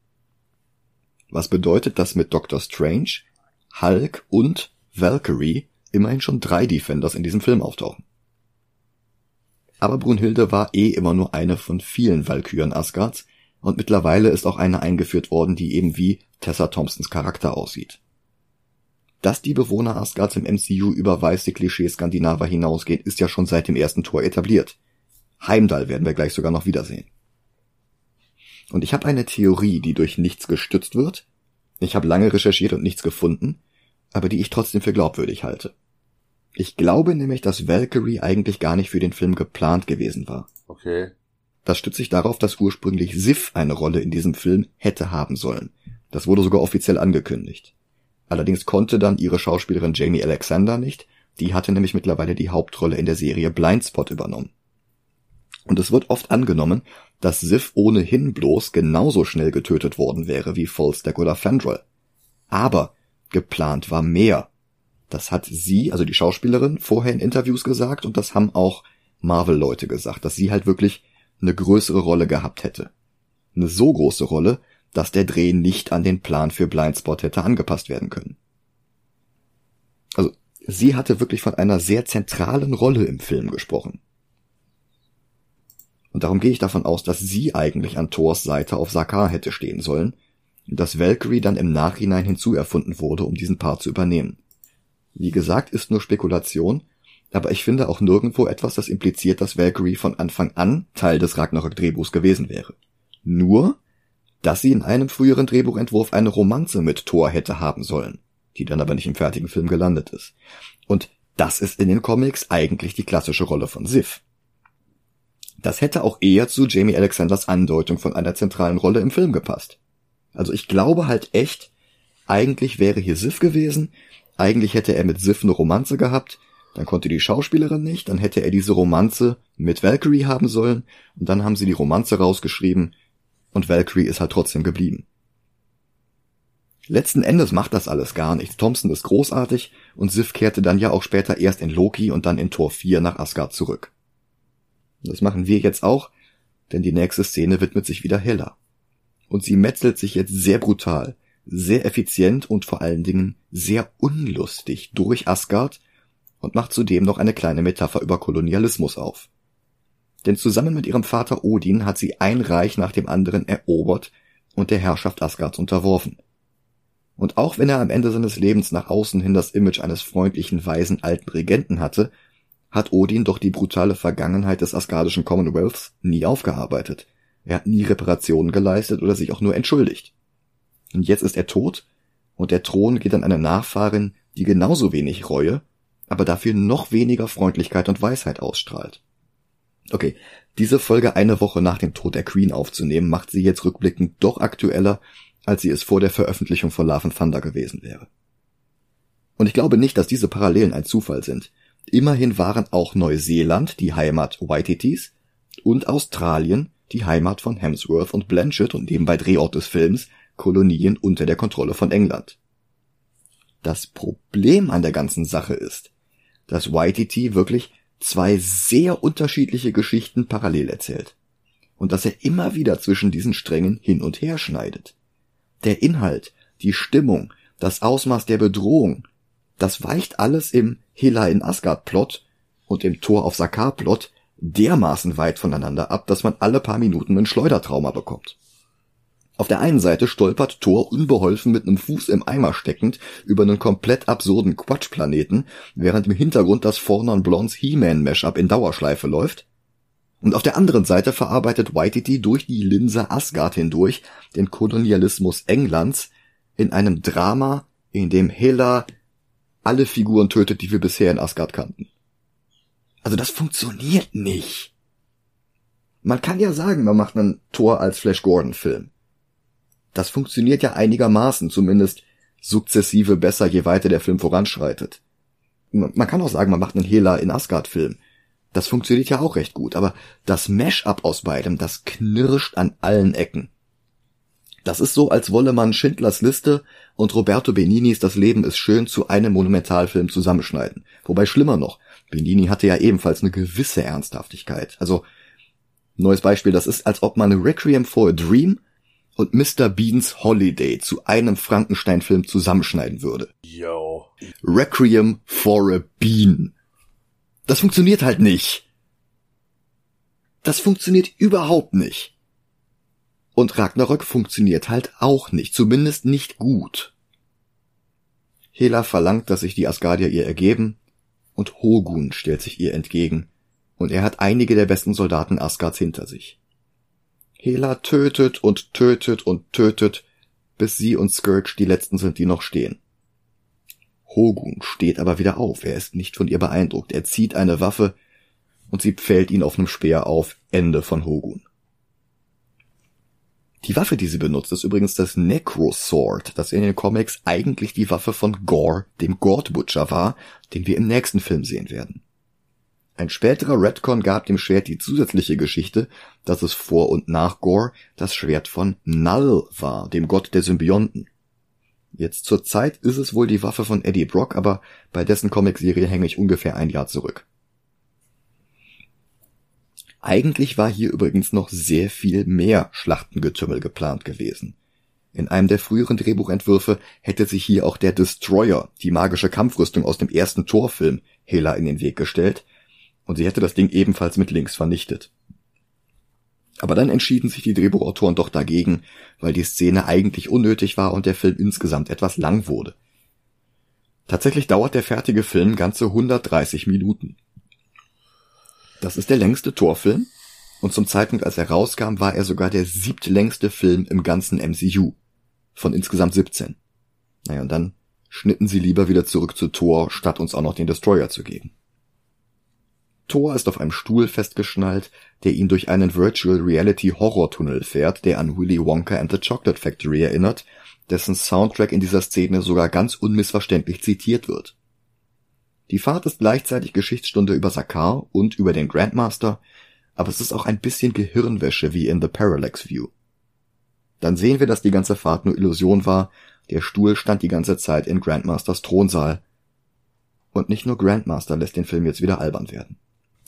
A: Was bedeutet, dass mit Doctor Strange, Hulk und Valkyrie immerhin schon drei Defenders in diesem Film auftauchen. Aber Brunhilde war eh immer nur eine von vielen Valkyren Asgards und mittlerweile ist auch eine eingeführt worden, die eben wie Tessa Thompsons Charakter aussieht. Dass die Bewohner Asgards im MCU über weiße Klischee-Skandinaver hinausgehen, ist ja schon seit dem ersten Tor etabliert. Heimdall werden wir gleich sogar noch wiedersehen. Und ich habe eine Theorie, die durch nichts gestützt wird. Ich habe lange recherchiert und nichts gefunden, aber die ich trotzdem für glaubwürdig halte. Ich glaube nämlich, dass Valkyrie eigentlich gar nicht für den Film geplant gewesen war.
B: Okay.
A: Das stützt sich darauf, dass ursprünglich Sif eine Rolle in diesem Film hätte haben sollen. Das wurde sogar offiziell angekündigt. Allerdings konnte dann ihre Schauspielerin Jamie Alexander nicht, die hatte nämlich mittlerweile die Hauptrolle in der Serie Blindspot übernommen. Und es wird oft angenommen, dass Sif ohnehin bloß genauso schnell getötet worden wäre wie Volstagg oder Fandral. Aber geplant war mehr. Das hat sie, also die Schauspielerin, vorher in Interviews gesagt und das haben auch Marvel-Leute gesagt, dass sie halt wirklich eine größere Rolle gehabt hätte. Eine so große Rolle, dass der Dreh nicht an den Plan für Blindspot hätte angepasst werden können. Also, sie hatte wirklich von einer sehr zentralen Rolle im Film gesprochen. Und darum gehe ich davon aus, dass sie eigentlich an Thors Seite auf Sakar hätte stehen sollen, dass Valkyrie dann im Nachhinein hinzuerfunden wurde, um diesen Part zu übernehmen. Wie gesagt, ist nur Spekulation, aber ich finde auch nirgendwo etwas, das impliziert, dass Valkyrie von Anfang an Teil des Ragnarök-Drehbuchs gewesen wäre. Nur dass sie in einem früheren Drehbuchentwurf eine Romanze mit Thor hätte haben sollen, die dann aber nicht im fertigen Film gelandet ist. Und das ist in den Comics eigentlich die klassische Rolle von Sif. Das hätte auch eher zu Jamie Alexanders Andeutung von einer zentralen Rolle im Film gepasst. Also ich glaube halt echt, eigentlich wäre hier Sif gewesen, eigentlich hätte er mit Sif eine Romanze gehabt, dann konnte die Schauspielerin nicht, dann hätte er diese Romanze mit Valkyrie haben sollen, und dann haben sie die Romanze rausgeschrieben, und Valkyrie ist halt trotzdem geblieben. Letzten Endes macht das alles gar nichts. Thompson ist großartig und Sif kehrte dann ja auch später erst in Loki und dann in Tor 4 nach Asgard zurück. Das machen wir jetzt auch, denn die nächste Szene widmet sich wieder Hella. Und sie metzelt sich jetzt sehr brutal, sehr effizient und vor allen Dingen sehr unlustig durch Asgard und macht zudem noch eine kleine Metapher über Kolonialismus auf. Denn zusammen mit ihrem Vater Odin hat sie ein Reich nach dem anderen erobert und der Herrschaft Asgards unterworfen. Und auch wenn er am Ende seines Lebens nach außen hin das Image eines freundlichen, weisen alten Regenten hatte, hat Odin doch die brutale Vergangenheit des asgardischen Commonwealths nie aufgearbeitet. Er hat nie Reparationen geleistet oder sich auch nur entschuldigt. Und jetzt ist er tot und der Thron geht an eine Nachfahrin, die genauso wenig Reue, aber dafür noch weniger Freundlichkeit und Weisheit ausstrahlt. Okay, diese Folge eine Woche nach dem Tod der Queen aufzunehmen, macht sie jetzt rückblickend doch aktueller, als sie es vor der Veröffentlichung von Love and Thunder gewesen wäre. Und ich glaube nicht, dass diese Parallelen ein Zufall sind. Immerhin waren auch Neuseeland die Heimat Waititis und Australien die Heimat von Hemsworth und Blanchett und nebenbei Drehort des Films Kolonien unter der Kontrolle von England. Das Problem an der ganzen Sache ist, dass Waititi wirklich zwei sehr unterschiedliche Geschichten parallel erzählt und dass er immer wieder zwischen diesen Strängen hin und her schneidet. Der Inhalt, die Stimmung, das Ausmaß der Bedrohung, das weicht alles im Hela in Asgard Plot und im Tor auf Sakar Plot dermaßen weit voneinander ab, dass man alle paar Minuten ein Schleudertrauma bekommt. Auf der einen Seite stolpert Thor unbeholfen mit einem Fuß im Eimer steckend über einen komplett absurden Quatschplaneten, während im Hintergrund das Fornon Blondes He-Man Mashup in Dauerschleife läuft. Und auf der anderen Seite verarbeitet Waititi durch die Linse Asgard hindurch den Kolonialismus Englands in einem Drama, in dem Hela alle Figuren tötet, die wir bisher in Asgard kannten. Also das funktioniert nicht. Man kann ja sagen, man macht einen Thor als Flash Gordon Film. Das funktioniert ja einigermaßen, zumindest sukzessive besser, je weiter der Film voranschreitet. Man kann auch sagen, man macht einen Hela in Asgard Film. Das funktioniert ja auch recht gut, aber das Mash-up aus beidem, das knirscht an allen Ecken. Das ist so, als wolle man Schindlers Liste und Roberto Beninis Das Leben ist schön zu einem Monumentalfilm zusammenschneiden. Wobei schlimmer noch, Benini hatte ja ebenfalls eine gewisse Ernsthaftigkeit. Also, neues Beispiel, das ist, als ob man Requiem for a Dream und Mr. Beans Holiday zu einem Frankenstein-Film zusammenschneiden würde.
B: Yo.
A: Requiem for a Bean. Das funktioniert halt nicht. Das funktioniert überhaupt nicht. Und Ragnarök funktioniert halt auch nicht, zumindest nicht gut. Hela verlangt, dass sich die Asgardier ihr ergeben, und Hogun stellt sich ihr entgegen, und er hat einige der besten Soldaten Asgards hinter sich. Hela tötet und tötet und tötet, bis sie und Scourge die letzten sind, die noch stehen. Hogun steht aber wieder auf, er ist nicht von ihr beeindruckt, er zieht eine Waffe und sie pfählt ihn auf einem Speer auf, Ende von Hogun. Die Waffe, die sie benutzt, ist übrigens das Necro Sword, das in den Comics eigentlich die Waffe von Gore, dem Gord Butcher war, den wir im nächsten Film sehen werden. Ein späterer Redcon gab dem Schwert die zusätzliche Geschichte, dass es vor und nach Gore das Schwert von Null war, dem Gott der Symbionten. Jetzt zur Zeit ist es wohl die Waffe von Eddie Brock, aber bei dessen Comicserie hänge ich ungefähr ein Jahr zurück. Eigentlich war hier übrigens noch sehr viel mehr Schlachtengetümmel geplant gewesen. In einem der früheren Drehbuchentwürfe hätte sich hier auch der Destroyer, die magische Kampfrüstung aus dem ersten Torfilm, Hela in den Weg gestellt, und sie hätte das Ding ebenfalls mit links vernichtet. Aber dann entschieden sich die Drehbuchautoren doch dagegen, weil die Szene eigentlich unnötig war und der Film insgesamt etwas lang wurde. Tatsächlich dauert der fertige Film ganze 130 Minuten. Das ist der längste Torfilm und zum Zeitpunkt, als er rauskam, war er sogar der siebtlängste Film im ganzen MCU. Von insgesamt 17. Naja, und dann schnitten sie lieber wieder zurück zu Thor, statt uns auch noch den Destroyer zu geben. Thor ist auf einem Stuhl festgeschnallt, der ihn durch einen Virtual Reality Horror-Tunnel fährt, der an Willy Wonka and the Chocolate Factory erinnert, dessen Soundtrack in dieser Szene sogar ganz unmissverständlich zitiert wird. Die Fahrt ist gleichzeitig Geschichtsstunde über Sakar und über den Grandmaster, aber es ist auch ein bisschen Gehirnwäsche wie in The Parallax View. Dann sehen wir, dass die ganze Fahrt nur Illusion war, der Stuhl stand die ganze Zeit in Grandmasters Thronsaal. Und nicht nur Grandmaster lässt den Film jetzt wieder albern werden.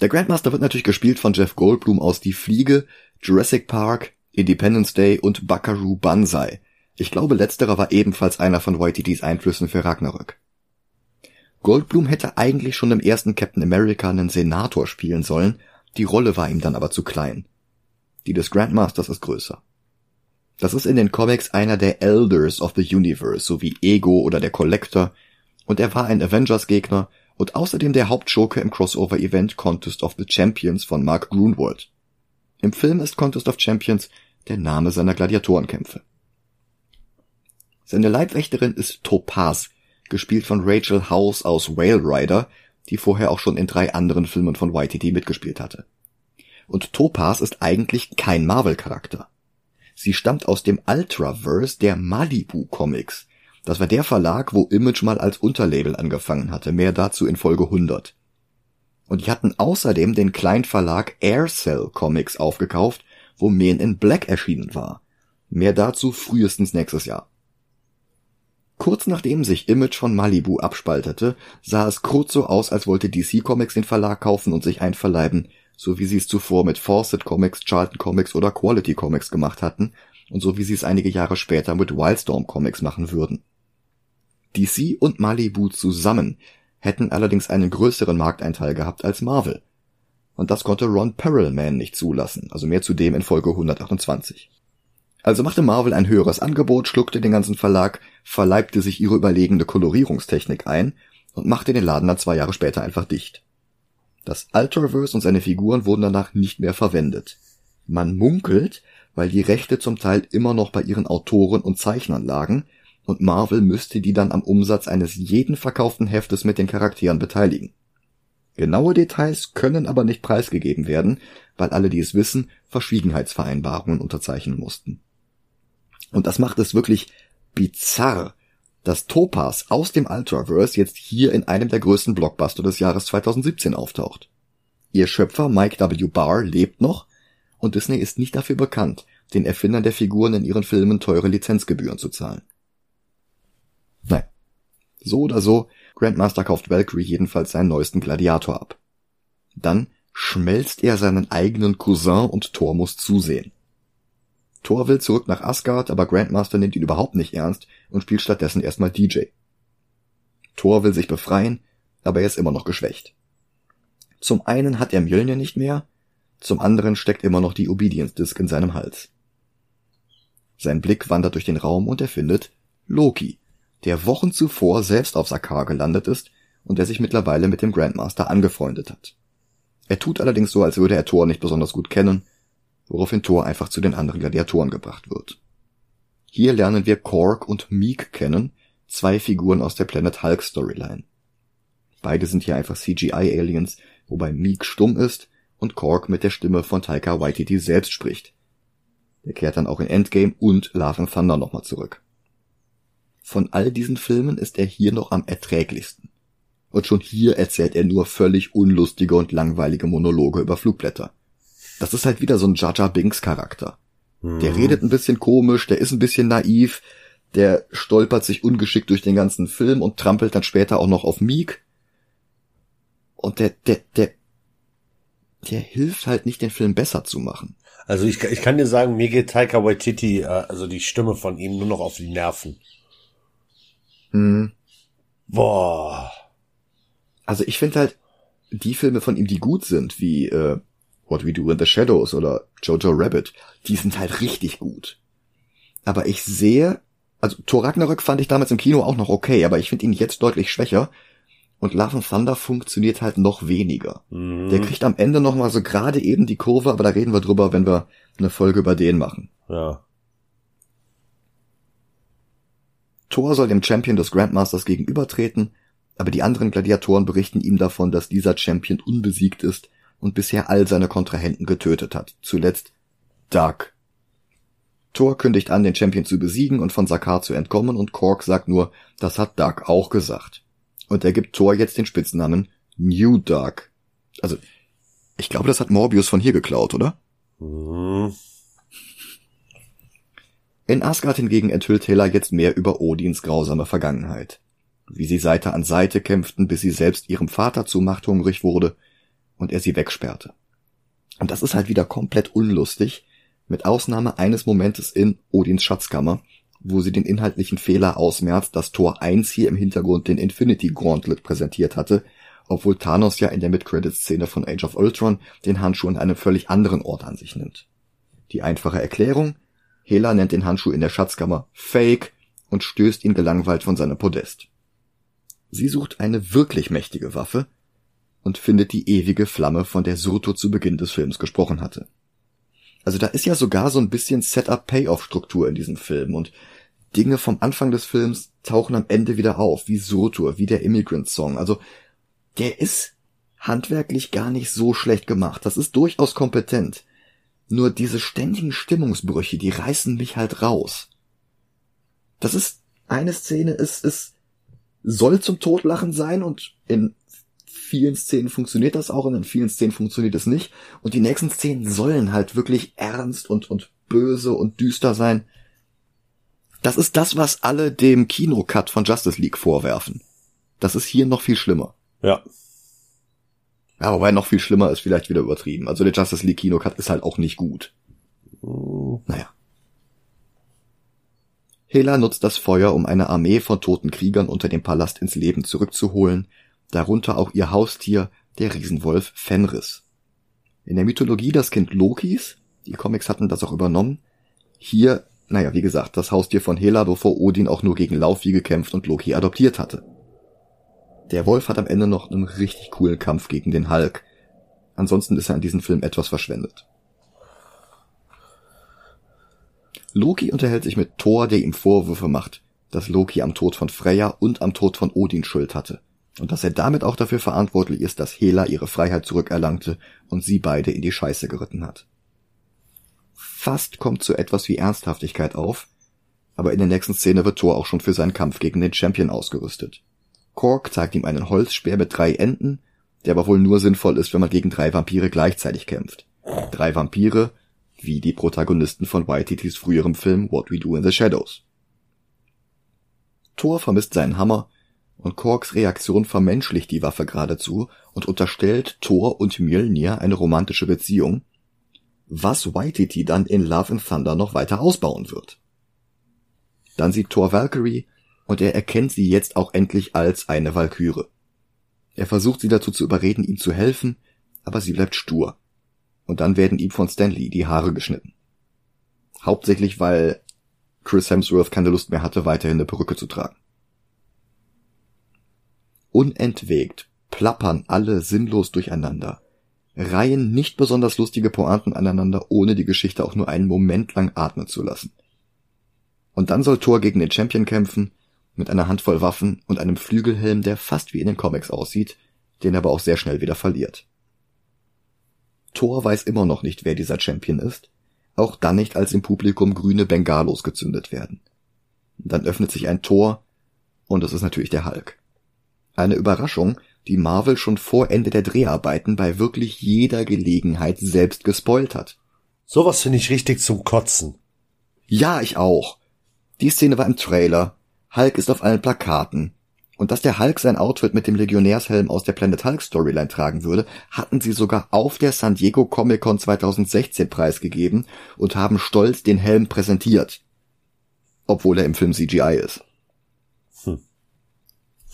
A: Der Grandmaster wird natürlich gespielt von Jeff Goldblum aus Die Fliege, Jurassic Park, Independence Day und Buckaroo Banzai. Ich glaube, letzterer war ebenfalls einer von Waititis Einflüssen für Ragnarök. Goldblum hätte eigentlich schon im ersten Captain America einen Senator spielen sollen, die Rolle war ihm dann aber zu klein. Die des Grandmasters ist größer. Das ist in den Comics einer der Elders of the Universe, so wie Ego oder der Collector, und er war ein Avengers-Gegner und außerdem der Hauptschurke im Crossover-Event Contest of the Champions von Mark Grunwald. Im Film ist Contest of Champions der Name seiner Gladiatorenkämpfe. Seine Leibwächterin ist Topaz, gespielt von Rachel House aus Whale Rider, die vorher auch schon in drei anderen Filmen von YTT mitgespielt hatte. Und Topaz ist eigentlich kein Marvel-Charakter. Sie stammt aus dem Ultraverse der Malibu Comics. Das war der Verlag, wo Image mal als Unterlabel angefangen hatte. Mehr dazu in Folge 100. Und die hatten außerdem den Kleinverlag Aircell Comics aufgekauft, wo Men in Black erschienen war. Mehr dazu frühestens nächstes Jahr. Kurz nachdem sich Image von Malibu abspaltete, sah es kurz so aus, als wollte DC Comics den Verlag kaufen und sich einverleiben, so wie sie es zuvor mit Fawcett Comics, Charlton Comics oder Quality Comics gemacht hatten und so wie sie es einige Jahre später mit Wildstorm Comics machen würden. DC und Malibu zusammen hätten allerdings einen größeren Markteinteil gehabt als Marvel. Und das konnte Ron Perelman nicht zulassen, also mehr zudem in Folge 128. Also machte Marvel ein höheres Angebot, schluckte den ganzen Verlag, verleibte sich ihre überlegene Kolorierungstechnik ein und machte den Laden dann zwei Jahre später einfach dicht. Das Ultraverse und seine Figuren wurden danach nicht mehr verwendet. Man munkelt, weil die Rechte zum Teil immer noch bei ihren Autoren und Zeichnern lagen, und Marvel müsste die dann am Umsatz eines jeden verkauften Heftes mit den Charakteren beteiligen. Genaue Details können aber nicht preisgegeben werden, weil alle, die es wissen, Verschwiegenheitsvereinbarungen unterzeichnen mussten. Und das macht es wirklich bizarr, dass Topaz aus dem Ultraverse jetzt hier in einem der größten Blockbuster des Jahres 2017 auftaucht. Ihr Schöpfer Mike W. Barr lebt noch und Disney ist nicht dafür bekannt, den Erfindern der Figuren in ihren Filmen teure Lizenzgebühren zu zahlen. Nein. So oder so, Grandmaster kauft Valkyrie jedenfalls seinen neuesten Gladiator ab. Dann schmelzt er seinen eigenen Cousin und Thor muss zusehen. Thor will zurück nach Asgard, aber Grandmaster nimmt ihn überhaupt nicht ernst und spielt stattdessen erstmal DJ. Thor will sich befreien, aber er ist immer noch geschwächt. Zum einen hat er Mjölnir nicht mehr, zum anderen steckt immer noch die Obedience Disk in seinem Hals. Sein Blick wandert durch den Raum und er findet Loki, der Wochen zuvor selbst auf Sakar gelandet ist und der sich mittlerweile mit dem Grandmaster angefreundet hat. Er tut allerdings so, als würde er Thor nicht besonders gut kennen woraufhin Thor einfach zu den anderen Gladiatoren gebracht wird. Hier lernen wir Korg und Meek kennen, zwei Figuren aus der Planet Hulk Storyline. Beide sind hier einfach CGI-Aliens, wobei Meek stumm ist und Korg mit der Stimme von Taika Waititi selbst spricht. Er kehrt dann auch in Endgame und Love and Thunder nochmal zurück. Von all diesen Filmen ist er hier noch am erträglichsten. Und schon hier erzählt er nur völlig unlustige und langweilige Monologe über Flugblätter. Das ist halt wieder so ein Jaja Binks Charakter. Mhm. Der redet ein bisschen komisch, der ist ein bisschen naiv, der stolpert sich ungeschickt durch den ganzen Film und trampelt dann später auch noch auf Meek. Und der, der, der, der hilft halt nicht, den Film besser zu machen.
B: Also ich, ich kann dir sagen, mir geht Taika Waititi, äh, also die Stimme von ihm, nur noch auf die Nerven.
A: Hm. Boah. Also ich finde halt, die Filme von ihm, die gut sind, wie äh, What We Do in the Shadows oder Jojo Rabbit, die sind halt richtig gut. Aber ich sehe, also Thor Ragnarök fand ich damals im Kino auch noch okay, aber ich finde ihn jetzt deutlich schwächer. Und Love and Thunder funktioniert halt noch weniger. Mhm. Der kriegt am Ende noch mal so gerade eben die Kurve, aber da reden wir drüber, wenn wir eine Folge über den machen.
B: Ja.
A: Thor soll dem Champion des Grandmasters gegenübertreten, aber die anderen Gladiatoren berichten ihm davon, dass dieser Champion unbesiegt ist und bisher all seine Kontrahenten getötet hat. Zuletzt Dark. Thor kündigt an, den Champion zu besiegen und von Sakar zu entkommen und Korg sagt nur, das hat Dark auch gesagt. Und er gibt Thor jetzt den Spitznamen New Dark. Also, ich glaube, das hat Morbius von hier geklaut, oder? Mhm. In Asgard hingegen enthüllt Hela jetzt mehr über Odins grausame Vergangenheit. Wie sie Seite an Seite kämpften, bis sie selbst ihrem Vater zu machthungrig wurde und er sie wegsperrte. Und das ist halt wieder komplett unlustig, mit Ausnahme eines Momentes in Odins Schatzkammer, wo sie den inhaltlichen Fehler ausmerzt, dass Tor 1 hier im Hintergrund den Infinity Gauntlet präsentiert hatte, obwohl Thanos ja in der Mid-Credits-Szene von Age of Ultron den Handschuh an einem völlig anderen Ort an sich nimmt. Die einfache Erklärung, Hela nennt den Handschuh in der Schatzkammer Fake und stößt ihn gelangweilt von seinem Podest. Sie sucht eine wirklich mächtige Waffe und findet die ewige Flamme, von der Surto zu Beginn des Films gesprochen hatte. Also da ist ja sogar so ein bisschen Setup-Payoff-Struktur in diesem Film und Dinge vom Anfang des Films tauchen am Ende wieder auf, wie Surtur, wie der Immigrant Song. Also der ist handwerklich gar nicht so schlecht gemacht. Das ist durchaus kompetent. Nur diese ständigen Stimmungsbrüche, die reißen mich halt raus. Das ist eine Szene, es, es soll zum Totlachen sein und in vielen Szenen funktioniert das auch und in vielen Szenen funktioniert es nicht. Und die nächsten Szenen sollen halt wirklich ernst und, und böse und düster sein. Das ist das, was alle dem Kinocut von Justice League vorwerfen. Das ist hier noch viel schlimmer.
B: Ja.
A: Ja, wobei noch viel schlimmer ist vielleicht wieder übertrieben. Also der Justice League Kinocut ist halt auch nicht gut.
B: Hm.
A: Naja. Hela nutzt das Feuer, um eine Armee von toten Kriegern unter dem Palast ins Leben zurückzuholen, darunter auch ihr Haustier, der Riesenwolf Fenris. In der Mythologie das Kind Lokis, die Comics hatten das auch übernommen. Hier, naja, wie gesagt, das Haustier von Hela, bevor Odin auch nur gegen Laufey gekämpft und Loki adoptiert hatte. Der Wolf hat am Ende noch einen richtig coolen Kampf gegen den Hulk. Ansonsten ist er in diesem Film etwas verschwendet. Loki unterhält sich mit Thor, der ihm Vorwürfe macht, dass Loki am Tod von Freya und am Tod von Odin Schuld hatte und dass er damit auch dafür verantwortlich ist, dass Hela ihre Freiheit zurückerlangte und sie beide in die Scheiße geritten hat. Fast kommt so etwas wie Ernsthaftigkeit auf, aber in der nächsten Szene wird Thor auch schon für seinen Kampf gegen den Champion ausgerüstet. Kork zeigt ihm einen Holzspeer mit drei Enden, der aber wohl nur sinnvoll ist, wenn man gegen drei Vampire gleichzeitig kämpft. Drei Vampire, wie die Protagonisten von Waititis früherem Film What We Do in the Shadows. Thor vermisst seinen Hammer und Korks Reaktion vermenschlicht die Waffe geradezu und unterstellt Thor und Mjölnir eine romantische Beziehung, was Waititi dann in Love and Thunder noch weiter ausbauen wird. Dann sieht Thor Valkyrie und er erkennt sie jetzt auch endlich als eine Valkyre. Er versucht sie dazu zu überreden, ihm zu helfen, aber sie bleibt stur. Und dann werden ihm von Stanley die Haare geschnitten. Hauptsächlich, weil Chris Hemsworth keine Lust mehr hatte, weiterhin eine Perücke zu tragen. Unentwegt plappern alle sinnlos durcheinander, reihen nicht besonders lustige Pointen aneinander, ohne die Geschichte auch nur einen Moment lang atmen zu lassen. Und dann soll Thor gegen den Champion kämpfen, mit einer Handvoll Waffen und einem Flügelhelm, der fast wie in den Comics aussieht, den er aber auch sehr schnell wieder verliert. Thor weiß immer noch nicht, wer dieser Champion ist, auch dann nicht, als im Publikum grüne Bengalos gezündet werden. Dann öffnet sich ein Tor, und es ist natürlich der Hulk. Eine Überraschung, die Marvel schon vor Ende der Dreharbeiten bei wirklich jeder Gelegenheit selbst gespoilt hat.
B: Sowas finde ich richtig zum Kotzen.
A: Ja, ich auch. Die Szene war im Trailer. Hulk ist auf allen Plakaten. Und dass der Hulk sein Outfit mit dem Legionärshelm aus der Planet Hulk Storyline tragen würde, hatten sie sogar auf der San Diego Comic Con 2016 preisgegeben und haben stolz den Helm präsentiert. Obwohl er im Film CGI ist.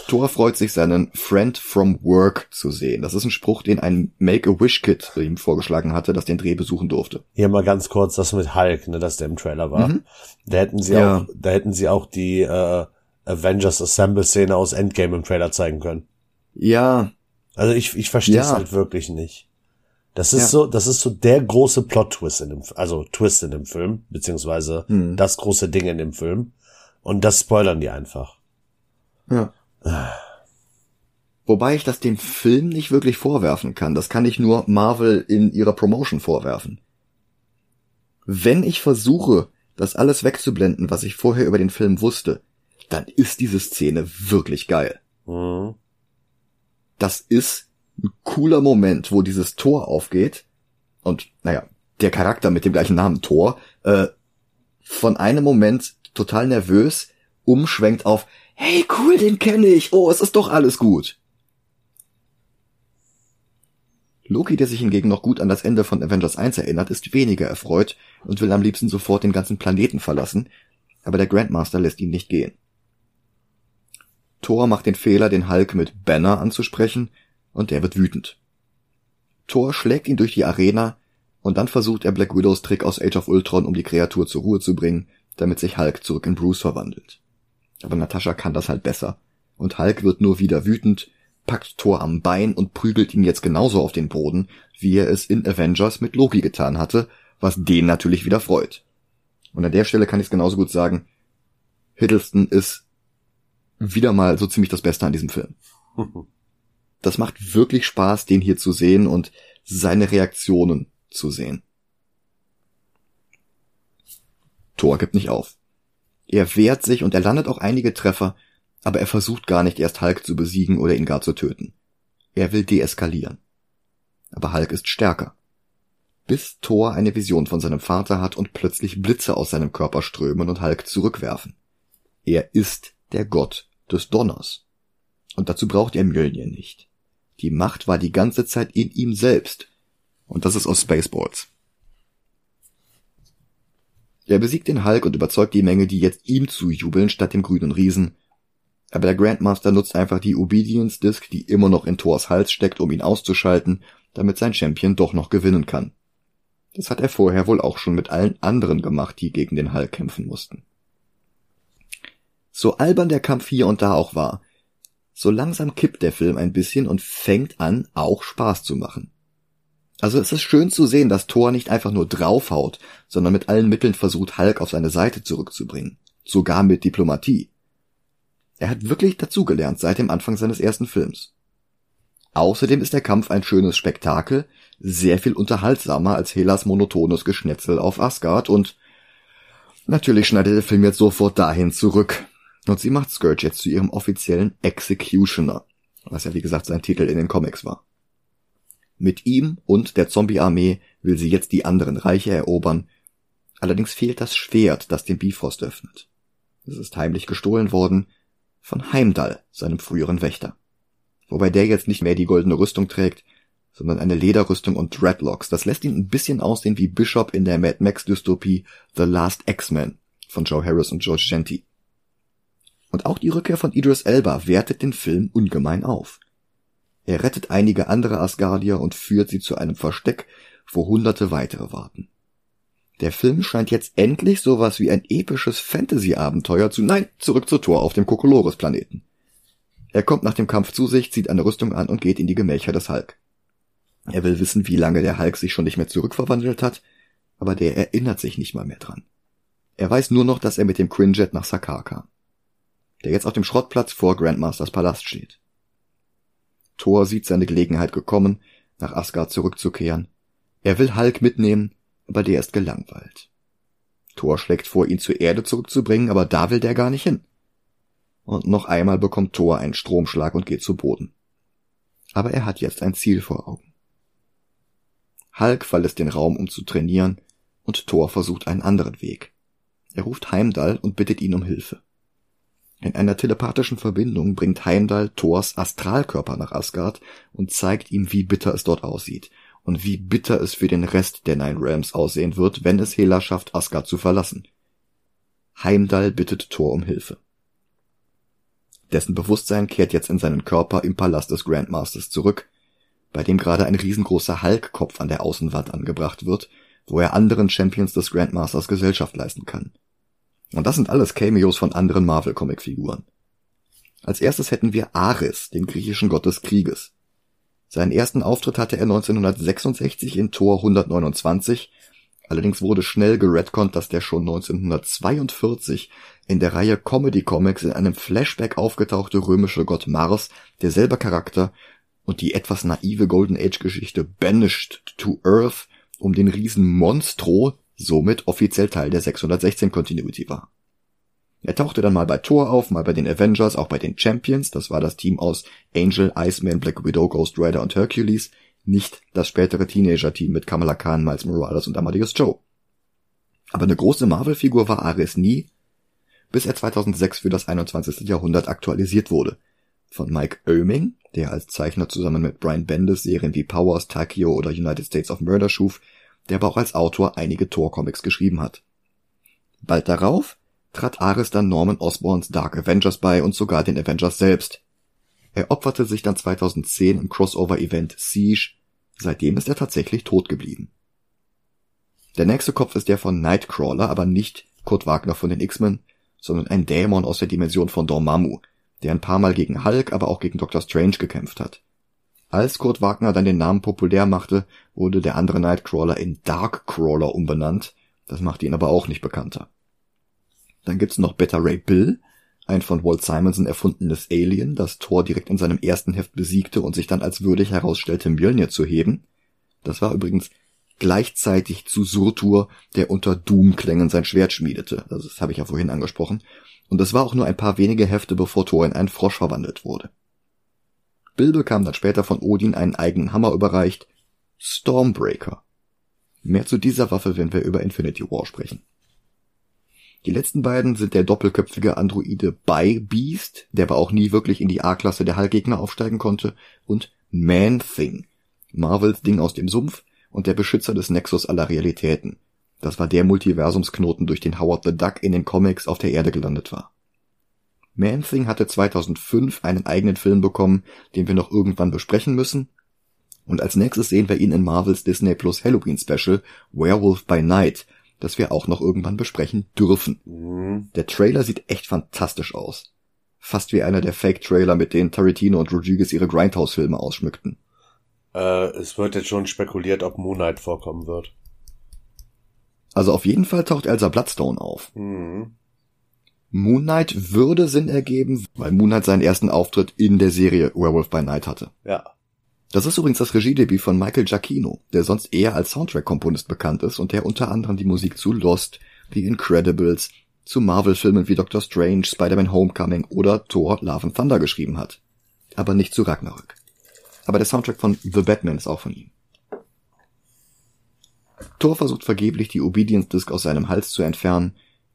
A: Thor freut sich, seinen Friend from Work zu sehen. Das ist ein Spruch, den ein Make-A-Wish-Kid ihm vorgeschlagen hatte, das den Dreh besuchen durfte.
B: Hier mal ganz kurz das mit Hulk, ne, dass der im Trailer war. Mhm. Da hätten sie ja. auch, da hätten sie auch die äh, Avengers Assemble Szene aus Endgame im Trailer zeigen können.
A: Ja.
B: Also ich, ich verstehe es ja. halt wirklich nicht. Das ist ja. so, das ist so der große Plot-Twist in dem, also Twist in dem Film, beziehungsweise mhm. das große Ding in dem Film. Und das spoilern die einfach.
A: Ja. Wobei ich das dem Film nicht wirklich vorwerfen kann. Das kann ich nur Marvel in ihrer Promotion vorwerfen. Wenn ich versuche, das alles wegzublenden, was ich vorher über den Film wusste, dann ist diese Szene wirklich geil. Mhm. Das ist ein cooler Moment, wo dieses Tor aufgeht und, naja, der Charakter mit dem gleichen Namen Tor, äh, von einem Moment total nervös umschwenkt auf, hey cool, den kenne ich, oh, es ist doch alles gut. Loki, der sich hingegen noch gut an das Ende von Avengers 1 erinnert, ist weniger erfreut und will am liebsten sofort den ganzen Planeten verlassen, aber der Grandmaster lässt ihn nicht gehen. Thor macht den Fehler, den Hulk mit Banner anzusprechen, und der wird wütend. Thor schlägt ihn durch die Arena, und dann versucht er Black Widows Trick aus Age of Ultron, um die Kreatur zur Ruhe zu bringen, damit sich Hulk zurück in Bruce verwandelt. Aber Natascha kann das halt besser, und Hulk wird nur wieder wütend, packt Thor am Bein und prügelt ihn jetzt genauso auf den Boden, wie er es in Avengers mit Loki getan hatte, was den natürlich wieder freut. Und an der Stelle kann ich es genauso gut sagen, Hiddleston ist wieder mal so ziemlich das Beste an diesem Film. [LAUGHS] Das macht wirklich Spaß, den hier zu sehen und seine Reaktionen zu sehen. Thor gibt nicht auf. Er wehrt sich und er landet auch einige Treffer, aber er versucht gar nicht erst Hulk zu besiegen oder ihn gar zu töten. Er will deeskalieren. Aber Hulk ist stärker. Bis Thor eine Vision von seinem Vater hat und plötzlich Blitze aus seinem Körper strömen und Hulk zurückwerfen. Er ist der Gott des Donners. Und dazu braucht er Mjölnir nicht. Die Macht war die ganze Zeit in ihm selbst. Und das ist aus Spaceballs. Er besiegt den Hulk und überzeugt die Menge, die jetzt ihm zujubeln, statt dem grünen Riesen. Aber der Grandmaster nutzt einfach die Obedience Disc, die immer noch in Thors Hals steckt, um ihn auszuschalten, damit sein Champion doch noch gewinnen kann. Das hat er vorher wohl auch schon mit allen anderen gemacht, die gegen den Hulk kämpfen mussten. So albern der Kampf hier und da auch war, so langsam kippt der Film ein bisschen und fängt an, auch Spaß zu machen. Also es ist schön zu sehen, dass Thor nicht einfach nur draufhaut, sondern mit allen Mitteln versucht, Hulk auf seine Seite zurückzubringen. Sogar mit Diplomatie. Er hat wirklich dazugelernt seit dem Anfang seines ersten Films. Außerdem ist der Kampf ein schönes Spektakel, sehr viel unterhaltsamer als Helas monotones Geschnetzel auf Asgard und natürlich schneidet der Film jetzt sofort dahin zurück. Und sie macht Scourge jetzt zu ihrem offiziellen Executioner, was ja wie gesagt sein Titel in den Comics war. Mit ihm und der Zombie-Armee will sie jetzt die anderen Reiche erobern, allerdings fehlt das Schwert, das den Bifrost öffnet. Es ist heimlich gestohlen worden von Heimdall, seinem früheren Wächter. Wobei der jetzt nicht mehr die goldene Rüstung trägt, sondern eine Lederrüstung und Dreadlocks. Das lässt ihn ein bisschen aussehen wie Bishop in der Mad Max Dystopie The Last X-Men von Joe Harris und George Genti. Und auch die Rückkehr von Idris Elba wertet den Film ungemein auf. Er rettet einige andere Asgardier und führt sie zu einem Versteck, wo hunderte weitere warten. Der Film scheint jetzt endlich sowas wie ein episches Fantasy-Abenteuer zu, nein, zurück zur Tor auf dem Kokolores-Planeten. Er kommt nach dem Kampf zu sich, zieht eine Rüstung an und geht in die Gemächer des Hulk. Er will wissen, wie lange der Hulk sich schon nicht mehr zurückverwandelt hat, aber der erinnert sich nicht mal mehr dran. Er weiß nur noch, dass er mit dem Quinjet nach Sakar kam der jetzt auf dem Schrottplatz vor Grandmasters Palast steht. Thor sieht seine Gelegenheit gekommen, nach Asgard zurückzukehren. Er will Hulk mitnehmen, aber der ist gelangweilt. Thor schlägt vor, ihn zur Erde zurückzubringen, aber da will der gar nicht hin. Und noch einmal bekommt Thor einen Stromschlag und geht zu Boden. Aber er hat jetzt ein Ziel vor Augen. Hulk verlässt den Raum, um zu trainieren, und Thor versucht einen anderen Weg. Er ruft Heimdall und bittet ihn um Hilfe. In einer telepathischen Verbindung bringt Heimdall Thors Astralkörper nach Asgard und zeigt ihm, wie bitter es dort aussieht und wie bitter es für den Rest der Nine Realms aussehen wird, wenn es Hela schafft, Asgard zu verlassen. Heimdall bittet Thor um Hilfe. Dessen Bewusstsein kehrt jetzt in seinen Körper im Palast des Grandmasters zurück, bei dem gerade ein riesengroßer Hulk-Kopf an der Außenwand angebracht wird, wo er anderen Champions des Grandmasters Gesellschaft leisten kann. Und das sind alles Cameos von anderen Marvel-Comic-Figuren. Als erstes hätten wir Ares, den griechischen Gott des Krieges. Seinen ersten Auftritt hatte er 1966 in Tor 129, allerdings wurde schnell geredconnt, dass der schon 1942 in der Reihe Comedy Comics in einem Flashback aufgetauchte römische Gott Mars derselbe Charakter und die etwas naive Golden Age Geschichte Banished to Earth um den Riesen Monstro somit offiziell Teil der 616 Continuity war. Er tauchte dann mal bei Thor auf, mal bei den Avengers, auch bei den Champions, das war das Team aus Angel, Iceman, Black Widow, Ghost Rider und Hercules, nicht das spätere Teenager-Team mit Kamala Khan, Miles Morales und Amadeus Joe. Aber eine große Marvel-Figur war Ares nie, bis er 2006 für das 21. Jahrhundert aktualisiert wurde. Von Mike Oeming, der als Zeichner zusammen mit Brian Bendis Serien wie Powers, Takio oder United States of Murder schuf, der aber auch als Autor einige Thor-Comics geschrieben hat. Bald darauf trat Ares dann Norman Osborns Dark Avengers bei und sogar den Avengers selbst. Er opferte sich dann 2010 im Crossover-Event Siege, seitdem ist er tatsächlich tot geblieben. Der nächste Kopf ist der von Nightcrawler, aber nicht Kurt Wagner von den X-Men, sondern ein Dämon aus der Dimension von Dormammu, der ein paar Mal gegen Hulk, aber auch gegen Doctor Strange gekämpft hat. Als Kurt Wagner dann den Namen populär machte, wurde der andere Nightcrawler in Darkcrawler umbenannt, das machte ihn aber auch nicht bekannter. Dann gibt's noch Beta Ray Bill, ein von Walt Simonson erfundenes Alien, das Thor direkt in seinem ersten Heft besiegte und sich dann als würdig herausstellte, Mjölnir zu heben. Das war übrigens gleichzeitig zu Surtur, der unter Doom-Klängen sein Schwert schmiedete. Das habe ich ja vorhin angesprochen. Und das war auch nur ein paar wenige Hefte, bevor Thor in einen Frosch verwandelt wurde. Bill bekam dann später von Odin einen eigenen Hammer überreicht, Stormbreaker. Mehr zu dieser Waffe, wenn wir über Infinity War sprechen. Die letzten beiden sind der doppelköpfige Androide By Beast, der aber auch nie wirklich in die A-Klasse der Hallgegner aufsteigen konnte, und Man-Thing, Marvels Ding aus dem Sumpf und der Beschützer des Nexus aller Realitäten. Das war der Multiversumsknoten, durch den Howard the Duck in den Comics auf der Erde gelandet war. Man-Thing hatte 2005 einen eigenen Film bekommen, den wir noch irgendwann besprechen müssen. Und als nächstes sehen wir ihn in Marvels Disney Plus Halloween Special Werewolf by Night, das wir auch noch irgendwann besprechen dürfen. Mhm. Der Trailer sieht echt fantastisch aus. Fast wie einer der Fake-Trailer, mit denen Tarantino und Rodriguez ihre Grindhouse-Filme ausschmückten.
B: Äh, es wird jetzt schon spekuliert, ob Moonlight vorkommen wird.
A: Also auf jeden Fall taucht Elsa Bloodstone auf. Mhm. Moon Knight würde Sinn ergeben, weil Moon Knight seinen ersten Auftritt in der Serie Werewolf by Night hatte.
B: Ja.
A: Das ist übrigens das Regiedebüt von Michael Giacchino, der sonst eher als Soundtrack-Komponist bekannt ist und der unter anderem die Musik zu Lost, The Incredibles, zu Marvel-Filmen wie Doctor Strange, Spider-Man Homecoming oder Thor Love and Thunder geschrieben hat. Aber nicht zu Ragnarök. Aber der Soundtrack von The Batman ist auch von ihm. Thor versucht vergeblich, die Obedience Disc aus seinem Hals zu entfernen.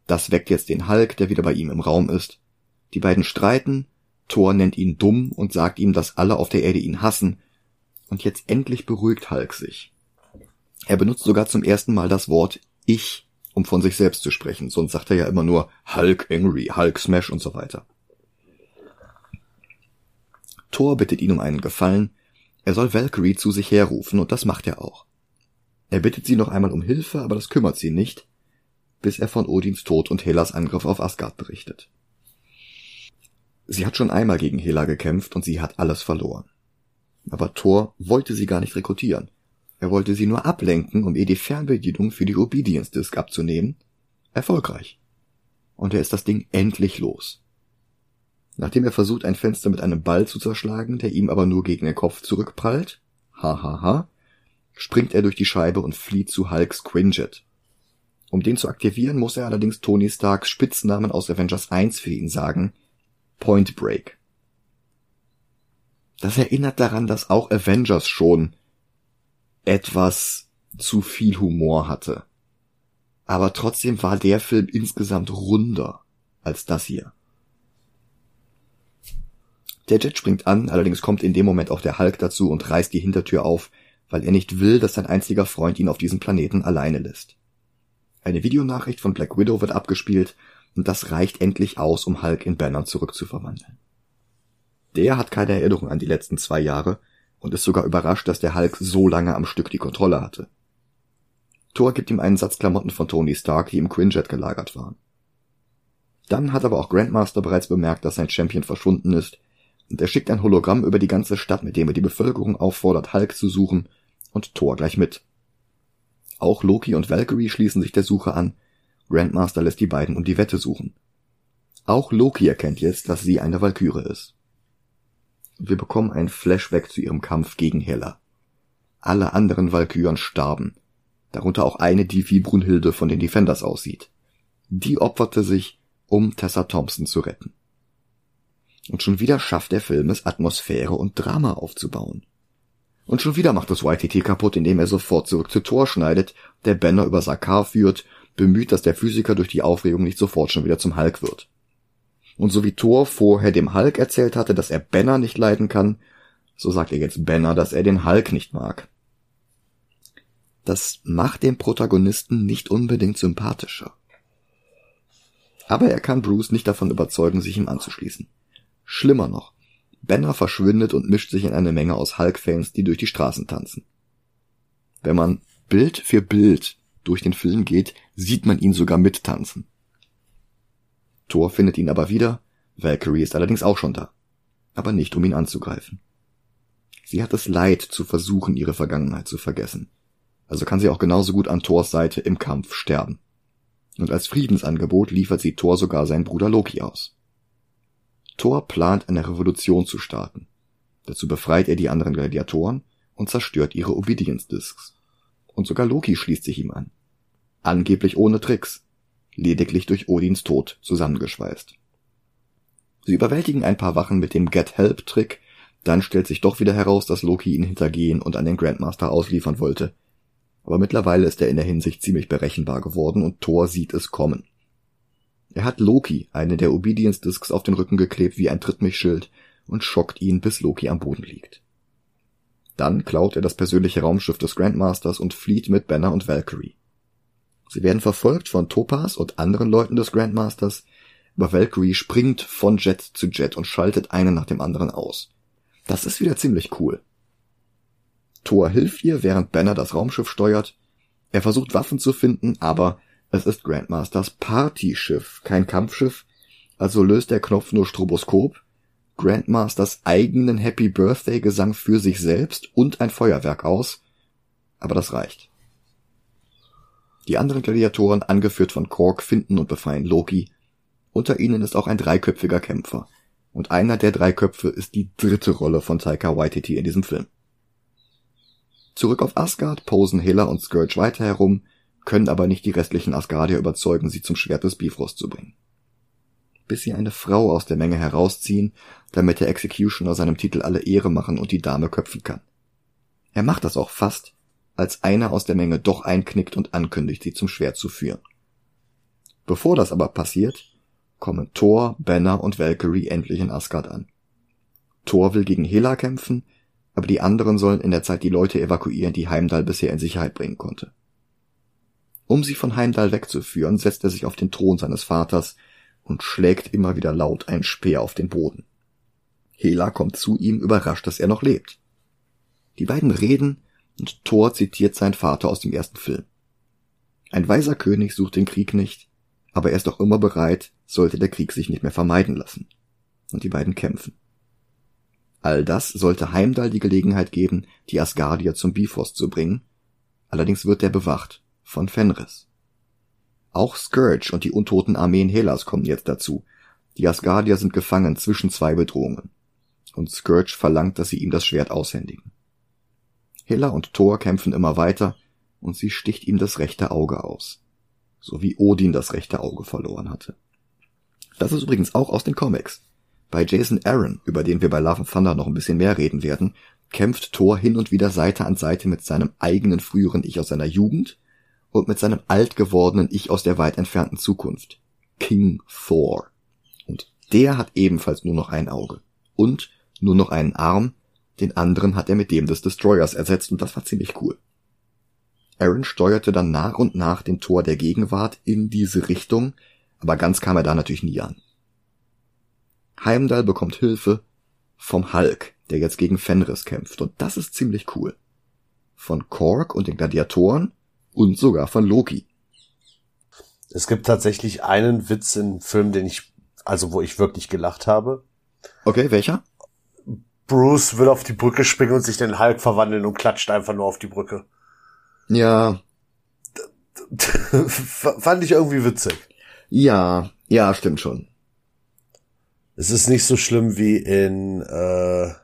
A: Das weckt jetzt den Hulk, der wieder bei ihm im Raum ist. Die beiden streiten. Thor nennt ihn dumm und sagt ihm, dass alle auf der Erde ihn hassen und jetzt endlich beruhigt Hulk sich. Er benutzt sogar zum ersten Mal das Wort ich, um von sich selbst zu sprechen, sonst sagt er ja immer nur Hulk Angry, Hulk Smash und so weiter. Thor bittet ihn um einen Gefallen, er soll Valkyrie zu sich herrufen und das macht er auch. Er bittet sie noch einmal um Hilfe, aber das kümmert sie nicht, bis er von Odins Tod und Helas Angriff auf Asgard berichtet. Sie hat schon einmal gegen Hela gekämpft und sie hat alles verloren. Aber Thor wollte sie gar nicht rekrutieren. Er wollte sie nur ablenken, um ihr die Fernbedienung für die Obedience Disk abzunehmen. Erfolgreich. Und er ist das Ding endlich los. Nachdem er versucht, ein Fenster mit einem Ball zu zerschlagen, der ihm aber nur gegen den Kopf zurückprallt, hahaha, ha, ha, springt er durch die Scheibe und flieht zu Hulks Quinjet. Um den zu aktivieren, muss er allerdings Tony Starks Spitznamen aus Avengers 1 für ihn sagen, Point Break. Das erinnert daran, dass auch Avengers schon etwas zu viel Humor hatte. Aber trotzdem war der Film insgesamt runder als das hier. Der Jet springt an, allerdings kommt in dem Moment auch der Hulk dazu und reißt die Hintertür auf, weil er nicht will, dass sein einziger Freund ihn auf diesem Planeten alleine lässt. Eine Videonachricht von Black Widow wird abgespielt und das reicht endlich aus, um Hulk in Banner zurückzuverwandeln. Der hat keine Erinnerung an die letzten zwei Jahre und ist sogar überrascht, dass der Hulk so lange am Stück die Kontrolle hatte. Thor gibt ihm einen Satz Klamotten von Tony Stark, die im Quinjet gelagert waren. Dann hat aber auch Grandmaster bereits bemerkt, dass sein Champion verschwunden ist, und er schickt ein Hologramm über die ganze Stadt, mit dem er die Bevölkerung auffordert, Hulk zu suchen, und Thor gleich mit. Auch Loki und Valkyrie schließen sich der Suche an. Grandmaster lässt die beiden um die Wette suchen. Auch Loki erkennt jetzt, dass sie eine Valkyrie ist. Wir bekommen ein Flashback zu ihrem Kampf gegen Hela. Alle anderen Valkyren starben, darunter auch eine, die wie Brunhilde von den Defenders aussieht. Die opferte sich, um Tessa Thompson zu retten. Und schon wieder schafft der Film es, Atmosphäre und Drama aufzubauen. Und schon wieder macht es YTT kaputt, indem er sofort zurück zu Tor schneidet, der Banner über Sakar führt, bemüht, dass der Physiker durch die Aufregung nicht sofort schon wieder zum Hulk wird. Und so wie Thor vorher dem Hulk erzählt hatte, dass er Banner nicht leiden kann, so sagt er jetzt Banner, dass er den Hulk nicht mag. Das macht den Protagonisten nicht unbedingt sympathischer. Aber er kann Bruce nicht davon überzeugen, sich ihm anzuschließen. Schlimmer noch, Banner verschwindet und mischt sich in eine Menge aus Hulk-Fans, die durch die Straßen tanzen. Wenn man Bild für Bild durch den Film geht, sieht man ihn sogar mittanzen. Thor findet ihn aber wieder, Valkyrie ist allerdings auch schon da, aber nicht um ihn anzugreifen. Sie hat es leid zu versuchen, ihre Vergangenheit zu vergessen. Also kann sie auch genauso gut an Thors Seite im Kampf sterben. Und als Friedensangebot liefert sie Thor sogar seinen Bruder Loki aus. Thor plant eine Revolution zu starten. Dazu befreit er die anderen Gladiatoren und zerstört ihre Obedience Discs. Und sogar Loki schließt sich ihm an. Angeblich ohne Tricks, lediglich durch Odins Tod zusammengeschweißt. Sie überwältigen ein paar Wachen mit dem Get Help Trick, dann stellt sich doch wieder heraus, dass Loki ihn hintergehen und an den Grandmaster ausliefern wollte. Aber mittlerweile ist er in der Hinsicht ziemlich berechenbar geworden und Thor sieht es kommen. Er hat Loki eine der Obedience Discs auf den Rücken geklebt wie ein Trittmichschild und schockt ihn, bis Loki am Boden liegt. Dann klaut er das persönliche Raumschiff des Grandmasters und flieht mit Banner und Valkyrie. Sie werden verfolgt von Topaz und anderen Leuten des Grandmasters, aber Valkyrie springt von Jet zu Jet und schaltet einen nach dem anderen aus. Das ist wieder ziemlich cool. Thor hilft ihr, während Banner das Raumschiff steuert. Er versucht Waffen zu finden, aber es ist Grandmasters Partyschiff, kein Kampfschiff, also löst der Knopf nur Stroboskop, Grandmasters eigenen Happy Birthday Gesang für sich selbst und ein Feuerwerk aus, aber das reicht. Die anderen Gladiatoren, angeführt von Kork, finden und befreien Loki. Unter ihnen ist auch ein dreiköpfiger Kämpfer. Und einer der drei Köpfe ist die dritte Rolle von Taika Waititi in diesem Film. Zurück auf Asgard posen Hela und Scourge weiter herum, können aber nicht die restlichen Asgardier überzeugen, sie zum Schwert des Bifrost zu bringen. Bis sie eine Frau aus der Menge herausziehen, damit der Executioner seinem Titel alle Ehre machen und die Dame köpfen kann. Er macht das auch fast, als einer aus der Menge doch einknickt und ankündigt, sie zum Schwert zu führen. Bevor das aber passiert, kommen Thor, Banner und Valkyrie endlich in Asgard an. Thor will gegen Hela kämpfen, aber die anderen sollen in der Zeit die Leute evakuieren, die Heimdall bisher in Sicherheit bringen konnte. Um sie von Heimdall wegzuführen, setzt er sich auf den Thron seines Vaters und schlägt immer wieder laut ein Speer auf den Boden. Hela kommt zu ihm, überrascht, dass er noch lebt. Die beiden reden und Thor zitiert seinen Vater aus dem ersten Film. Ein weiser König sucht den Krieg nicht, aber er ist doch immer bereit, sollte der Krieg sich nicht mehr vermeiden lassen. Und die beiden kämpfen. All das sollte Heimdall die Gelegenheit geben, die Asgardier zum Bifrost zu bringen, allerdings wird er bewacht von Fenris. Auch Scourge und die untoten Armeen Helas kommen jetzt dazu. Die Asgardier sind gefangen zwischen zwei Bedrohungen. Und Scourge verlangt, dass sie ihm das Schwert aushändigen. Hela und Thor kämpfen immer weiter und sie sticht ihm das rechte Auge aus. So wie Odin das rechte Auge verloren hatte. Das ist übrigens auch aus den Comics. Bei Jason Aaron, über den wir bei Love and Thunder noch ein bisschen mehr reden werden, kämpft Thor hin und wieder Seite an Seite mit seinem eigenen früheren Ich aus seiner Jugend und mit seinem alt gewordenen Ich aus der weit entfernten Zukunft. King Thor. Und der hat ebenfalls nur noch ein Auge. Und nur noch einen Arm, den anderen hat er mit dem des Destroyers ersetzt und das war ziemlich cool. Aaron steuerte dann nach und nach den Tor der Gegenwart in diese Richtung, aber ganz kam er da natürlich nie an. Heimdall bekommt Hilfe vom Hulk, der jetzt gegen Fenris kämpft, und das ist ziemlich cool. Von Kork und den Gladiatoren und sogar von Loki.
B: Es gibt tatsächlich einen Witz im Film, den ich, also wo ich wirklich gelacht habe.
A: Okay, welcher?
B: Bruce will auf die Brücke springen und sich den Hulk verwandeln und klatscht einfach nur auf die Brücke.
A: Ja. [LAUGHS]
B: Fand ich irgendwie witzig.
A: Ja, ja, stimmt schon.
B: Es ist nicht so schlimm wie in äh,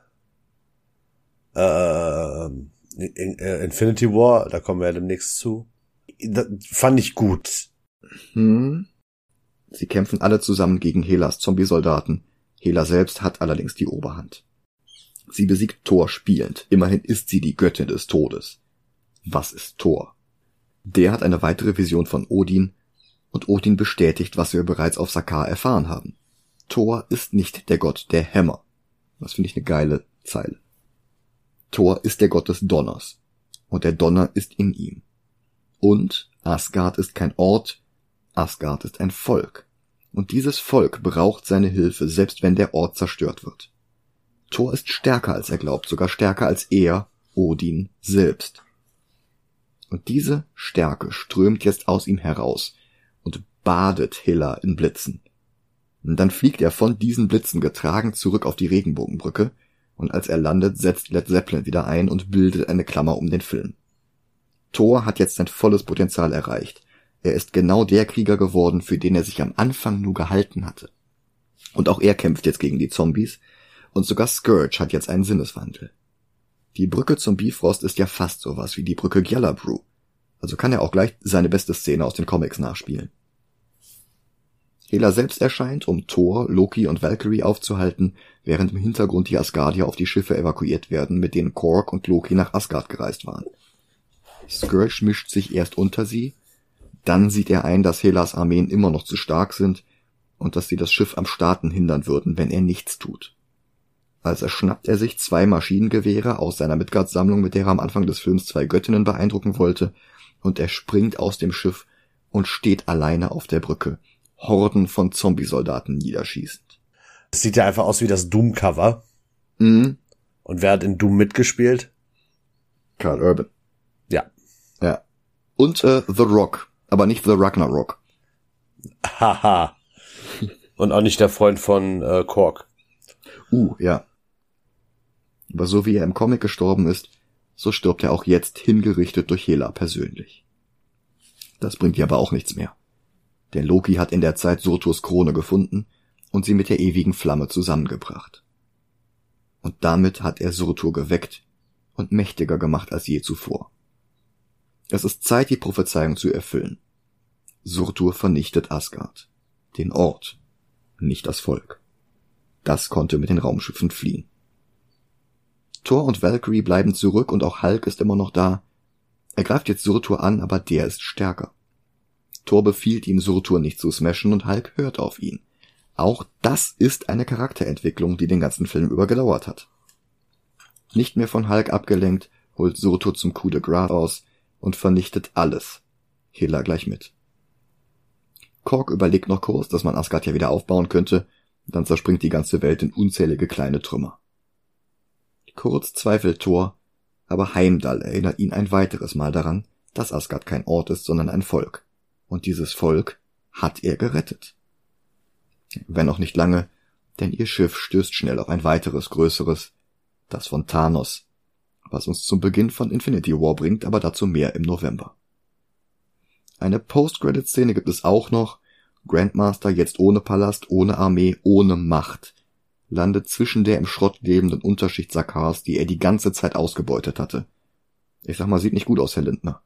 B: äh, in, äh, Infinity War, da kommen wir ja demnächst zu. Das fand ich gut.
A: Hm. Sie kämpfen alle zusammen gegen Helas Zombie-Soldaten. Hela selbst hat allerdings die Oberhand. Sie besiegt Thor spielend. Immerhin ist sie die Göttin des Todes. Was ist Thor? Der hat eine weitere Vision von Odin und Odin bestätigt, was wir bereits auf Sakar erfahren haben. Thor ist nicht der Gott der Hämmer. Das finde ich eine geile Zeile. Thor ist der Gott des Donners. Und der Donner ist in ihm. Und Asgard ist kein Ort, Asgard ist ein Volk. Und dieses Volk braucht seine Hilfe, selbst wenn der Ort zerstört wird. Thor ist stärker als er glaubt, sogar stärker als er, Odin, selbst. Und diese Stärke strömt jetzt aus ihm heraus und badet Hela in Blitzen. Und dann fliegt er von diesen Blitzen getragen zurück auf die Regenbogenbrücke, und als er landet, setzt Led Zeppelin wieder ein und bildet eine Klammer um den Film. Thor hat jetzt sein volles Potenzial erreicht. Er ist genau der Krieger geworden, für den er sich am Anfang nur gehalten hatte. Und auch er kämpft jetzt gegen die Zombies, und sogar Scourge hat jetzt einen Sinneswandel. Die Brücke zum Bifrost ist ja fast sowas wie die Brücke Gjallabrew. Also kann er auch gleich seine beste Szene aus den Comics nachspielen. Hela selbst erscheint, um Thor, Loki und Valkyrie aufzuhalten, während im Hintergrund die Asgardier auf die Schiffe evakuiert werden, mit denen Korg und Loki nach Asgard gereist waren. Scourge mischt sich erst unter sie, dann sieht er ein, dass Helas Armeen immer noch zu stark sind und dass sie das Schiff am Starten hindern würden, wenn er nichts tut. Also schnappt er sich zwei Maschinengewehre aus seiner Midgard-Sammlung, mit der er am Anfang des Films zwei Göttinnen beeindrucken wollte, und er springt aus dem Schiff und steht alleine auf der Brücke, Horden von Zombiesoldaten niederschießend.
B: Es sieht ja einfach aus wie das Doom-Cover.
A: Mhm.
B: Und wer hat in Doom mitgespielt?
A: Carl Urban.
B: Ja.
A: Ja. Und äh, The Rock, aber nicht The Ragnarok.
B: Haha. Und auch nicht der Freund von äh, Kork.
A: Uh, ja. Aber so wie er im Comic gestorben ist, so stirbt er auch jetzt hingerichtet durch Hela persönlich. Das bringt ihr aber auch nichts mehr. Denn Loki hat in der Zeit Surturs Krone gefunden und sie mit der ewigen Flamme zusammengebracht. Und damit hat er Surtur geweckt und mächtiger gemacht als je zuvor. Es ist Zeit, die Prophezeiung zu erfüllen. Surtur vernichtet Asgard, den Ort, nicht das Volk. Das konnte mit den Raumschiffen fliehen. Thor und Valkyrie bleiben zurück und auch Hulk ist immer noch da. Er greift jetzt Surtur an, aber der ist stärker. Thor befiehlt ihm, Surtur nicht zu smashen und Hulk hört auf ihn. Auch das ist eine Charakterentwicklung, die den ganzen Film über gedauert hat. Nicht mehr von Hulk abgelenkt, holt Surtur zum Coup de Gras aus und vernichtet alles. Hela gleich mit. Kork überlegt noch kurz, dass man Asgard ja wieder aufbauen könnte, dann zerspringt die ganze Welt in unzählige kleine Trümmer. Kurz zweifelt Thor, aber Heimdall erinnert ihn ein weiteres Mal daran, dass Asgard kein Ort ist, sondern ein Volk. Und dieses Volk hat er gerettet. Wenn auch nicht lange, denn ihr Schiff stößt schnell auf ein weiteres größeres, das von Thanos, was uns zum Beginn von Infinity War bringt, aber dazu mehr im November. Eine Post-Credit-Szene gibt es auch noch. Grandmaster jetzt ohne Palast, ohne Armee, ohne Macht landet zwischen der im Schrott lebenden Unterschicht Sakars, die er die ganze Zeit ausgebeutet hatte. Ich sag mal, sieht nicht gut aus, Herr Lindner.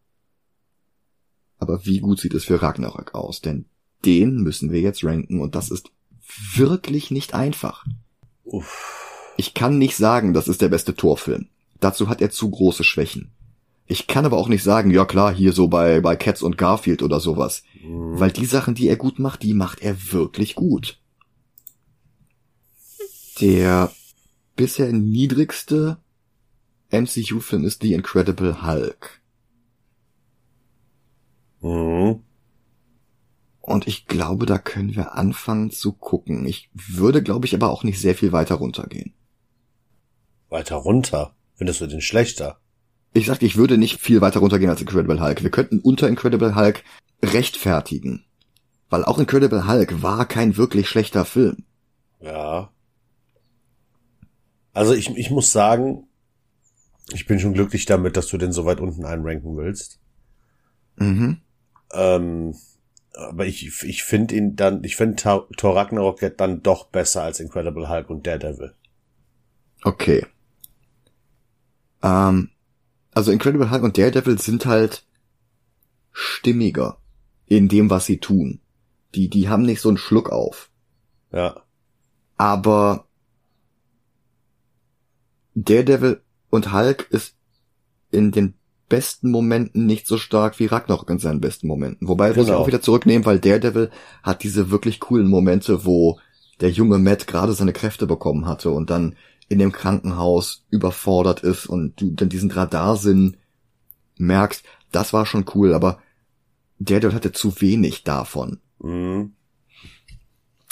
A: Aber wie gut sieht es für Ragnarök aus? Denn den müssen wir jetzt ranken und das ist wirklich nicht einfach. Uff. Ich kann nicht sagen, das ist der beste Torfilm. Dazu hat er zu große Schwächen. Ich kann aber auch nicht sagen, ja klar, hier so bei, bei Cats und Garfield oder sowas. Mhm. Weil die Sachen, die er gut macht, die macht er wirklich gut. Der bisher niedrigste MCU-Film ist The Incredible Hulk.
B: Mhm.
A: Und ich glaube, da können wir anfangen zu gucken. Ich würde, glaube ich, aber auch nicht sehr viel weiter runtergehen.
B: Weiter runter? Findest du den schlechter?
A: Ich sagte, ich würde nicht viel weiter runtergehen als Incredible Hulk. Wir könnten unter Incredible Hulk rechtfertigen. Weil auch Incredible Hulk war kein wirklich schlechter Film.
B: Ja. Also ich, ich muss sagen, ich bin schon glücklich damit, dass du den so weit unten einranken willst.
A: Mhm.
B: Ähm, aber ich, ich finde ihn dann, ich finde Thor Ragnarok dann doch besser als Incredible Hulk und Daredevil.
A: Okay. Ähm, also Incredible Hulk und Daredevil sind halt stimmiger in dem, was sie tun. Die, die haben nicht so einen Schluck auf.
B: Ja.
A: Aber Daredevil und Hulk ist in den besten Momenten nicht so stark wie Ragnarok in seinen besten Momenten. Wobei, genau. muss ich auch wieder zurücknehmen, weil Daredevil hat diese wirklich coolen Momente, wo der junge Matt gerade seine Kräfte bekommen hatte und dann in dem Krankenhaus überfordert ist und du dann diesen Radarsinn merkst, das war schon cool, aber Daredevil hatte zu wenig davon.
B: Mhm.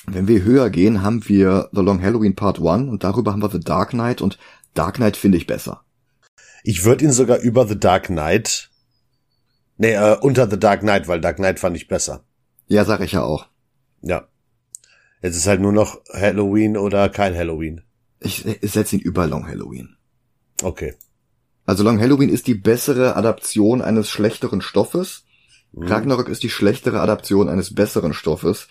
A: Wenn wir höher gehen, haben wir The Long Halloween Part 1 und darüber haben wir The Dark Knight und Dark Knight finde ich besser.
B: Ich würde ihn sogar über The Dark Knight. Nee, äh, unter The Dark Knight, weil Dark Knight fand ich besser.
A: Ja, sag ich ja auch.
B: Ja. Jetzt ist halt nur noch Halloween oder kein Halloween.
A: Ich, setze ihn über Long Halloween.
B: Okay.
A: Also Long Halloween ist die bessere Adaption eines schlechteren Stoffes. Mhm. Ragnarok ist die schlechtere Adaption eines besseren Stoffes.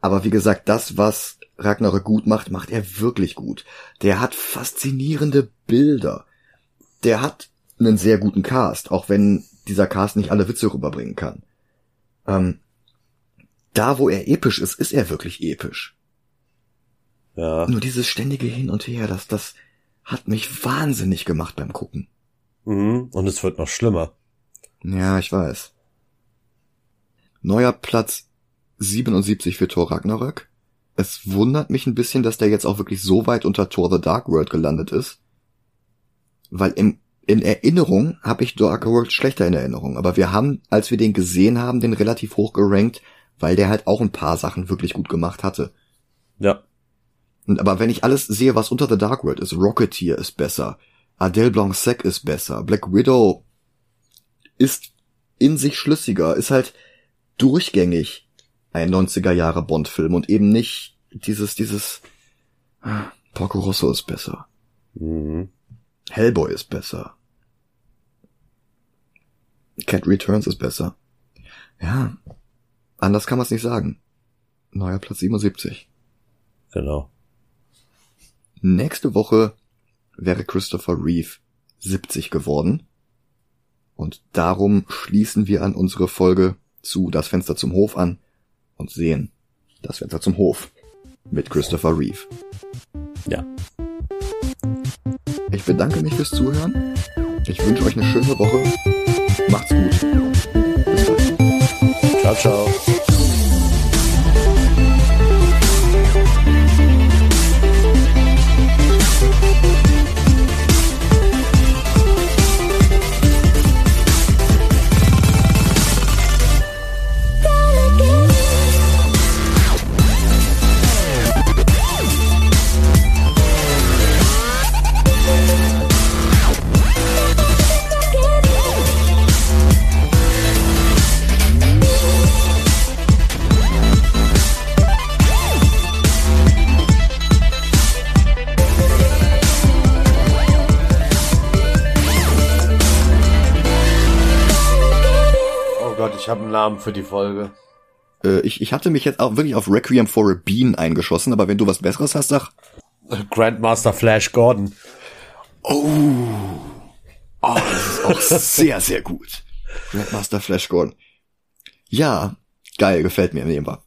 A: Aber wie gesagt, das, was Ragnarök gut macht, macht er wirklich gut. Der hat faszinierende Bilder. Der hat einen sehr guten Cast, auch wenn dieser Cast nicht alle Witze rüberbringen kann. Ähm, da, wo er episch ist, ist er wirklich episch. Ja. Nur dieses ständige Hin und Her, das, das hat mich wahnsinnig gemacht beim Gucken.
B: Mhm, und es wird noch schlimmer.
A: Ja, ich weiß. Neuer Platz 77 für Thor Ragnarök. Es wundert mich ein bisschen, dass der jetzt auch wirklich so weit unter Thor the Dark World gelandet ist. Weil im, in Erinnerung habe ich Dark World schlechter in Erinnerung. Aber wir haben, als wir den gesehen haben, den relativ hoch gerankt, weil der halt auch ein paar Sachen wirklich gut gemacht hatte.
B: Ja.
A: Und aber wenn ich alles sehe, was unter The Dark World ist, Rocketeer ist besser, Adele Blanc-Sec ist besser, Black Widow ist in sich schlüssiger, ist halt durchgängig ein 90er Jahre Bond-Film und eben nicht dieses, dieses, ah, Porco Rosso ist besser. Mhm. Hellboy ist besser. Cat Returns ist besser. Ja, anders kann man es nicht sagen. Neuer Platz 77.
B: Genau.
A: Nächste Woche wäre Christopher Reeve 70 geworden. Und darum schließen wir an unsere Folge zu Das Fenster zum Hof an und sehen das Fenster zum Hof mit Christopher Reeve.
B: Ja.
A: Ich bedanke mich fürs Zuhören. Ich wünsche euch eine schöne Woche. Macht's gut. Bis
B: bald. Ciao, ciao. Ich habe einen Namen für die Folge.
A: Äh, ich, ich hatte mich jetzt auch wirklich auf Requiem for a Bean eingeschossen, aber wenn du was Besseres hast, sag.
B: Grandmaster Flash Gordon.
A: Oh. Oh, das ist auch sehr, sehr gut. Grandmaster Flash Gordon. Ja, geil, gefällt mir, wir.